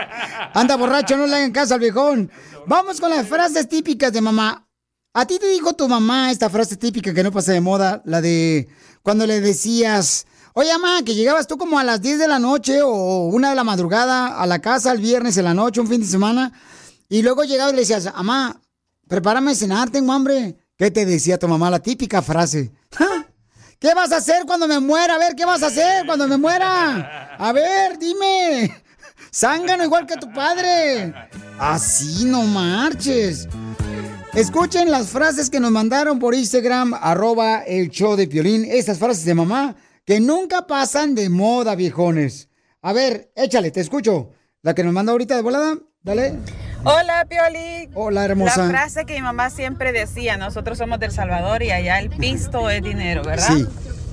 Anda borracho, no le hagan caso al viejón. Vamos con las frases típicas de mamá. A ti te dijo tu mamá esta frase típica que no pasa de moda, la de cuando le decías, oye, mamá, que llegabas tú como a las 10 de la noche o una de la madrugada a la casa el viernes en la noche, un fin de semana, y luego llegabas y le decías, mamá, prepárame a cenar, tengo hambre. ¿Qué te decía tu mamá? La típica frase. "Ja, ¿Qué vas a hacer cuando me muera? A ver, ¿qué vas a hacer cuando me muera? A ver, dime. Zángano igual que tu padre. Así no marches. Escuchen las frases que nos mandaron por Instagram, arroba el show de Piolín. Estas frases de mamá que nunca pasan de moda, viejones. A ver, échale, te escucho. La que nos manda ahorita de volada, dale. Hola, Pioli. Hola, hermosa. La frase que mi mamá siempre decía, nosotros somos del Salvador y allá el pisto es dinero, ¿verdad? Sí.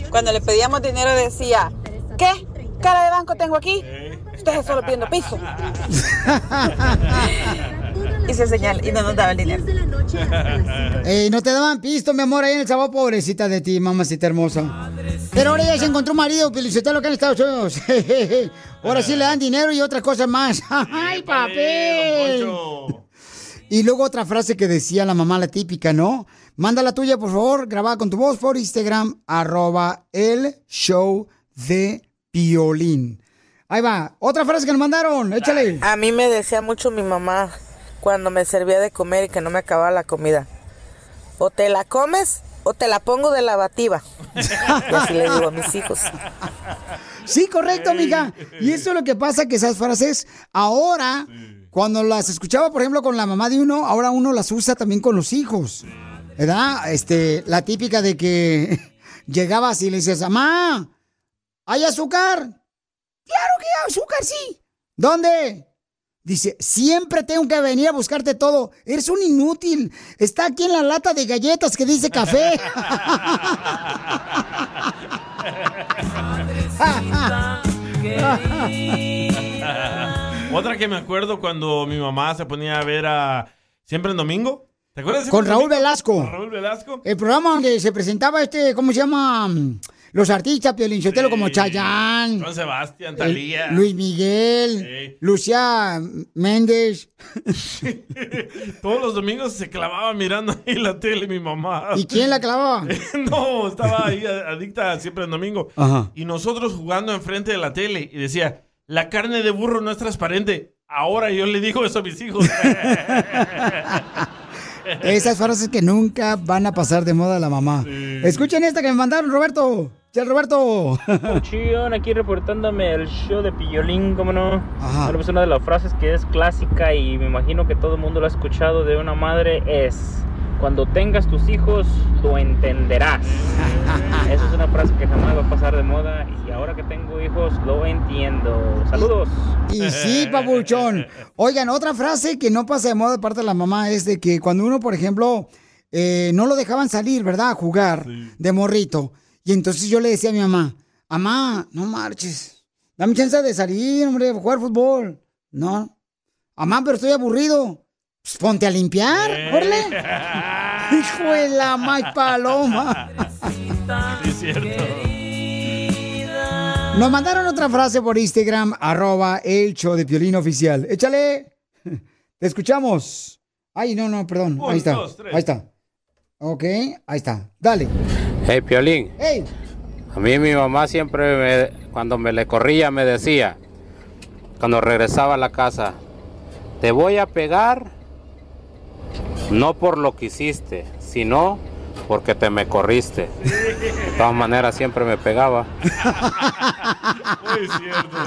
Cuando le pedíamos dinero decía, ¿qué? ¿Cara de banco tengo aquí? Ustedes solo pidiendo piso. y se señala y no nos daba el dinero. Ey, no te daban pisto, mi amor, ahí en el sábado, pobrecita de ti, mamacita hermosa. Pero ahora ya se encontró un marido, lo que en Estados Unidos. ahora sí le dan dinero y otras cosas más. ¡Ay, papel! Y luego otra frase que decía la mamá, la típica, ¿no? Manda la tuya, por favor, grabada con tu voz por Instagram, arroba el show de Piolín. Ahí va, otra frase que nos mandaron, échale. A mí me decía mucho mi mamá cuando me servía de comer y que no me acababa la comida. O te la comes o te la pongo de lavativa. Y así le digo a mis hijos. Sí, correcto, amiga. Y eso es lo que pasa, que esas frases ahora, cuando las escuchaba, por ejemplo, con la mamá de uno, ahora uno las usa también con los hijos. ¿Verdad? Este, la típica de que llegabas y le dices, mamá, ¿hay azúcar? Claro que hay azúcar, sí. ¿Dónde? Dice, siempre tengo que venir a buscarte todo. Eres un inútil. Está aquí en la lata de galletas que dice café. Otra que me acuerdo cuando mi mamá se ponía a ver a Siempre en Domingo. ¿Te acuerdas? Con Raúl Domingo? Velasco. Con Raúl Velasco. El programa donde se presentaba este, ¿cómo se llama? Los artistas, Piolín Sotelo, como Chayanne, Con Sebastián, el- Talía. Luis Miguel, Lucía Méndez. Todos los domingos se clavaba mirando ahí la tele mi mamá. ¿Y quién la clavaba? no, estaba ahí adicta siempre en domingo. Ajá. Y nosotros jugando enfrente de la tele y decía, la carne de burro no es transparente. Ahora yo le digo eso a mis hijos. Esas frases que nunca van a pasar de moda a la mamá. Escuchen esta que me mandaron, Roberto. Ya, Roberto. Chillón, aquí reportándome el show de Pillolín, ¿cómo no? Ajá. Bueno, pues una de las frases que es clásica y me imagino que todo el mundo lo ha escuchado de una madre es cuando tengas tus hijos lo entenderás. Esa es una frase que jamás va a pasar de moda y ahora que tengo hijos lo entiendo. Saludos. Y sí, papuchón. Oigan, otra frase que no pasa de moda de parte de la mamá es de que cuando uno, por ejemplo, eh, no lo dejaban salir, ¿verdad? A jugar de morrito. Y entonces yo le decía a mi mamá, mamá, no marches. Dame chance de salir, hombre, jugar fútbol. No. Mamá, pero estoy aburrido. Pues ponte a limpiar, órale. Hijo de la más paloma. Es cierto. Nos mandaron otra frase por Instagram, arroba el show de Piolín Oficial. Échale. Te escuchamos. Ay, no, no, perdón. Un, ahí está. dos, ahí está. Ok, ahí está. Dale. Hey, Piolín. Hey. A mí mi mamá siempre, me- cuando me le corría, me decía, cuando regresaba a la casa, te voy a pegar no por lo que hiciste, sino porque te me corriste. De todas maneras, siempre me pegaba. Muy cierto.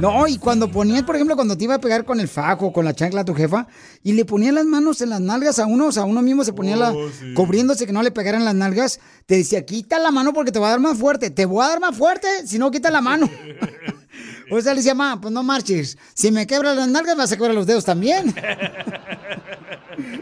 No, y cuando ponías, por ejemplo, cuando te iba a pegar con el fajo, con la chancla a tu jefa, y le ponían las manos en las nalgas a uno, o sea, uno mismo se ponía la, cubriéndose que no le pegaran las nalgas, te decía, quita la mano porque te va a dar más fuerte, te voy a dar más fuerte, si no, quita la mano. o sea, le decía, mamá, pues no marches, si me quebran las nalgas vas a quebrar los dedos también.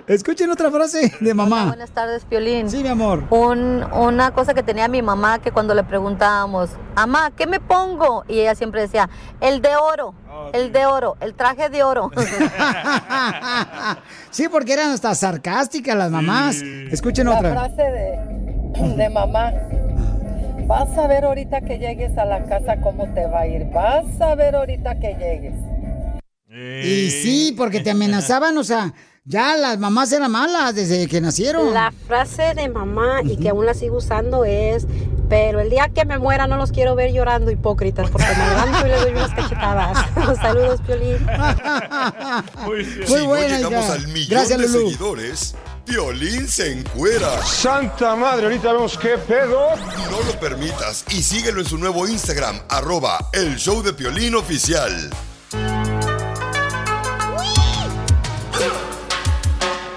Escuchen otra frase de mamá. Buenas tardes, Piolín. Sí, mi amor. Un- una cosa que tenía mi mamá que cuando le preguntábamos, mamá, ¿qué me pongo? Y ella siempre decía, el de oro, el de oro, el traje de oro. Sí, porque eran hasta sarcásticas las mamás. Escuchen La otra. frase de, de mamá. Vas a ver ahorita que llegues a la casa cómo te va a ir. Vas a ver ahorita que llegues. Y sí, porque te amenazaban, o sea, ya las mamás eran malas desde que nacieron. La frase de mamá y que aún la sigo usando es, pero el día que me muera no los quiero ver llorando hipócritas porque me levanto y le doy unas cachetadas. Saludos, Piolín. Muy si no buena, llegamos hija. al millón Gracias, de Lulú. seguidores, Piolín se encuera. Santa madre, ahorita vemos qué pedo. No lo permitas y síguelo en su nuevo Instagram, arroba el show de Piolín oficial.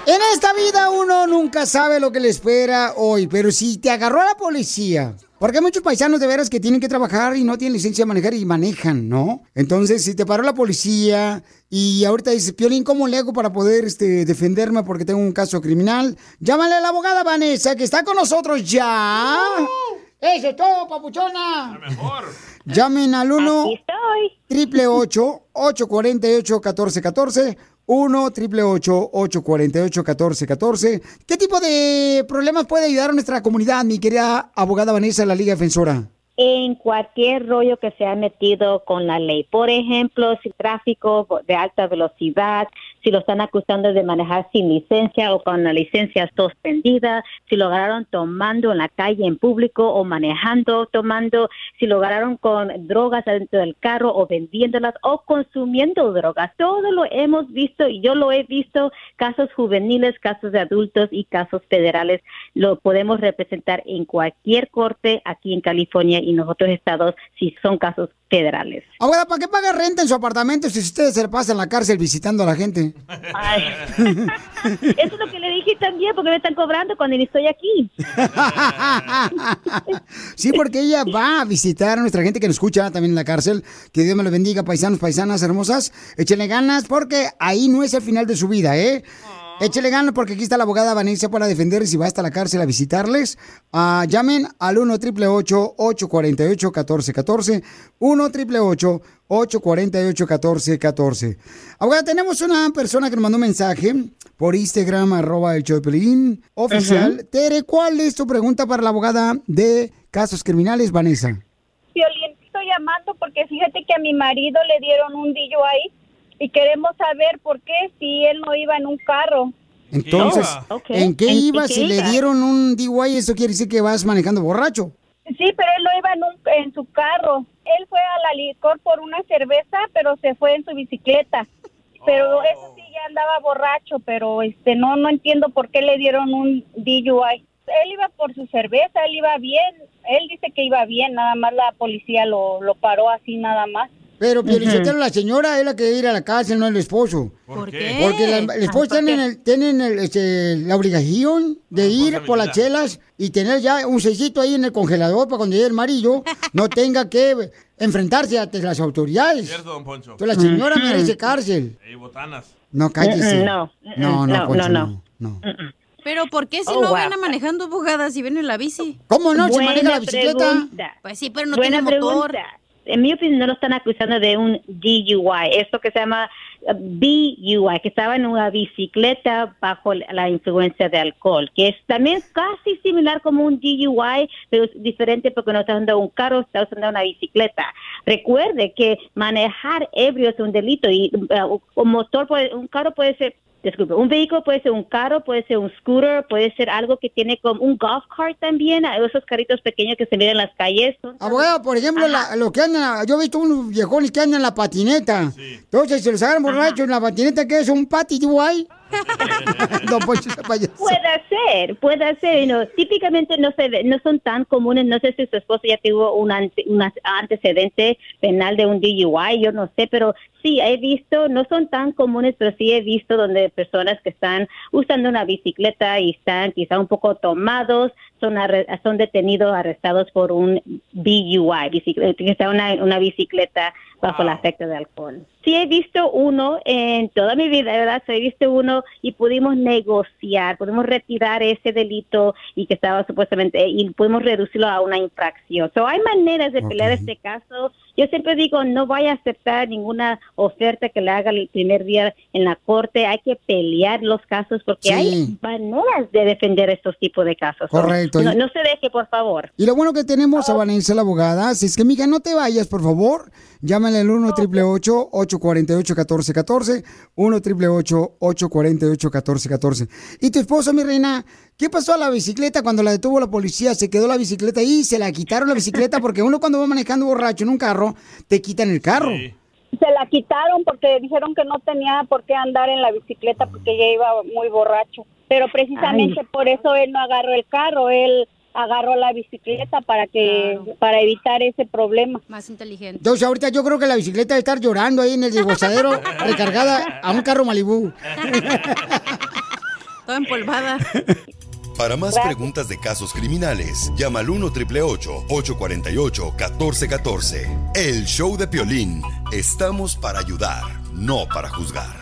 En esta vida uno nunca sabe lo que le espera hoy, pero si te agarró a la policía, porque hay muchos paisanos de veras que tienen que trabajar y no tienen licencia de manejar y manejan, ¿no? Entonces, si te paró la policía y ahorita dices, Piolín, ¿cómo le hago para poder este, defenderme porque tengo un caso criminal? Llámale a la abogada Vanessa, que está con nosotros ya. Eso es todo, papuchona. mejor. Llamen al 1 triple 848 1414 1 triple 848 1414 ¿Qué tipo de problemas puede ayudar a nuestra comunidad, mi querida abogada Vanessa de la Liga Defensora? en cualquier rollo que se ha metido con la ley. Por ejemplo, si tráfico de alta velocidad, si lo están acusando de manejar sin licencia o con la licencia suspendida, si lo agarraron tomando en la calle en público o manejando tomando, si lo agarraron con drogas dentro del carro o vendiéndolas o consumiendo drogas. Todo lo hemos visto y yo lo he visto, casos juveniles, casos de adultos y casos federales. Lo podemos representar en cualquier corte aquí en California y en los otros estados si son casos federales. Abogada, ¿para qué paga renta en su apartamento si ustedes se pasan la cárcel visitando a la gente? Ay. Eso es lo que le dije también, porque me están cobrando cuando ni estoy aquí. Sí, porque ella va a visitar a nuestra gente que nos escucha también en la cárcel. Que Dios me lo bendiga, paisanos, paisanas hermosas. Échenle ganas porque ahí no es el final de su vida, ¿eh? Échele ganas porque aquí está la abogada Vanessa para defender si va hasta la cárcel a visitarles. Ah, llamen al 1 888 848 1414 1 888 848 1414 Abogada, tenemos una persona que nos mandó un mensaje por Instagram, arroba el Pelín, oficial. Tere, ¿cuál es tu pregunta para la abogada de casos criminales, Vanessa? Violín, estoy llamando porque fíjate que a mi marido le dieron un DUI y queremos saber por qué si él no iba en un carro. Entonces. ¿en qué ¿En- iba si le dieron un DUI? Eso quiere decir que vas manejando borracho. Sí, pero él no iba en, un- en su carro. Él fue a la licor por una cerveza, pero se fue en su bicicleta. Pero eso sí ya andaba borracho, pero este no no entiendo por qué le dieron un DUI. Él iba por su cerveza, él iba bien. Él dice que iba bien, nada más la policía lo, lo paró así nada más. Pero. Piolichotelo, la señora es la que debe ir a la cárcel, no el esposo. ¿Por qué? Porque la, el esposo ¿por tienen, el- tienen el, este, la obligación de ir por las chelas y tener ya un seisito ahí en el congelador para cuando llegue el marido no tenga que enfrentarse ante las autoridades. Cierto, don Poncho. Entonces, la señora merece cárcel. Ey, botanas. No, cállese. Mm, no, no, no, no, Poncho, no, no. Pero ¿por qué si Oh, no wow. viene manejando abogadas y viene en la bici? ¿Cómo no? Se Buena maneja la bicicleta. pregunta. Pues sí, pero no Buena tiene motor. pregunta. En mi opinión, no lo están acusando de un DUI, esto que se llama uh, BUI, que estaba en una bicicleta bajo la influencia de alcohol, que es también casi similar como un DUI, pero es diferente porque no está usando un carro, está usando una bicicleta. Recuerde que manejar ebrio es un delito y uh, un motor, puede, un carro puede ser Disculpe, un vehículo puede ser un carro, puede ser un scooter, puede ser algo que tiene como un golf cart también, esos carritos pequeños que se miran en las calles. Abogado, por ejemplo, la- los que andan, yo he visto unos viejones que andan en la patineta. Entonces, se los agarran borrachos en la patineta, que es un pati guay. Don Poncho, ese payaso. Puede ser, puede ser. No, típicamente no se ve- no son tan comunes. No sé si su esposo ya tuvo un, ante- un antecedente penal de un DUI, yo no sé, pero sí he visto, no son tan comunes, pero sí he visto donde personas que están usando una bicicleta y están quizá un poco tomados, son, arre- son detenidos, arrestados por un DUI, bicicleta, una, una bicicleta bajo el afecto de alcohol. Sí he visto uno en toda mi vida, ¿verdad? Sí he visto uno y pudimos negociar, pudimos retirar ese delito y que estaba supuestamente, y pudimos reducirlo a una infracción. So, hay maneras de pelear este caso. Yo siempre digo, no vaya a aceptar ninguna oferta que le haga el primer día en la corte. Hay que pelear los casos porque Sí. hay maneras de defender estos tipos de casos. So, Correcto. No, no se deje, por favor. Y lo bueno que tenemos a Vanessa, la abogada, así es que, mija, no te vayas, por favor. Llámale al 1 888 848 1414 1 888 848 1414 Y tu esposo, mi reina, ¿qué pasó a la bicicleta cuando la detuvo la policía? Se quedó la bicicleta ahí, se la quitaron la bicicleta porque uno cuando va manejando borracho en un carro, te quitan el carro. Se la quitaron porque dijeron que no tenía por qué andar en la bicicleta porque ya iba muy borracho. Pero precisamente Ay. por eso él no agarró el carro, él agarró la bicicleta para que para evitar ese problema. Más inteligente. Entonces ahorita yo creo que la bicicleta debe estar llorando ahí en el desguazadero recargada a un carro Malibú. Toda empolvada. Para más preguntas de casos criminales, llama al 1 848 1414 El show de Piolín. Estamos para ayudar, no para juzgar.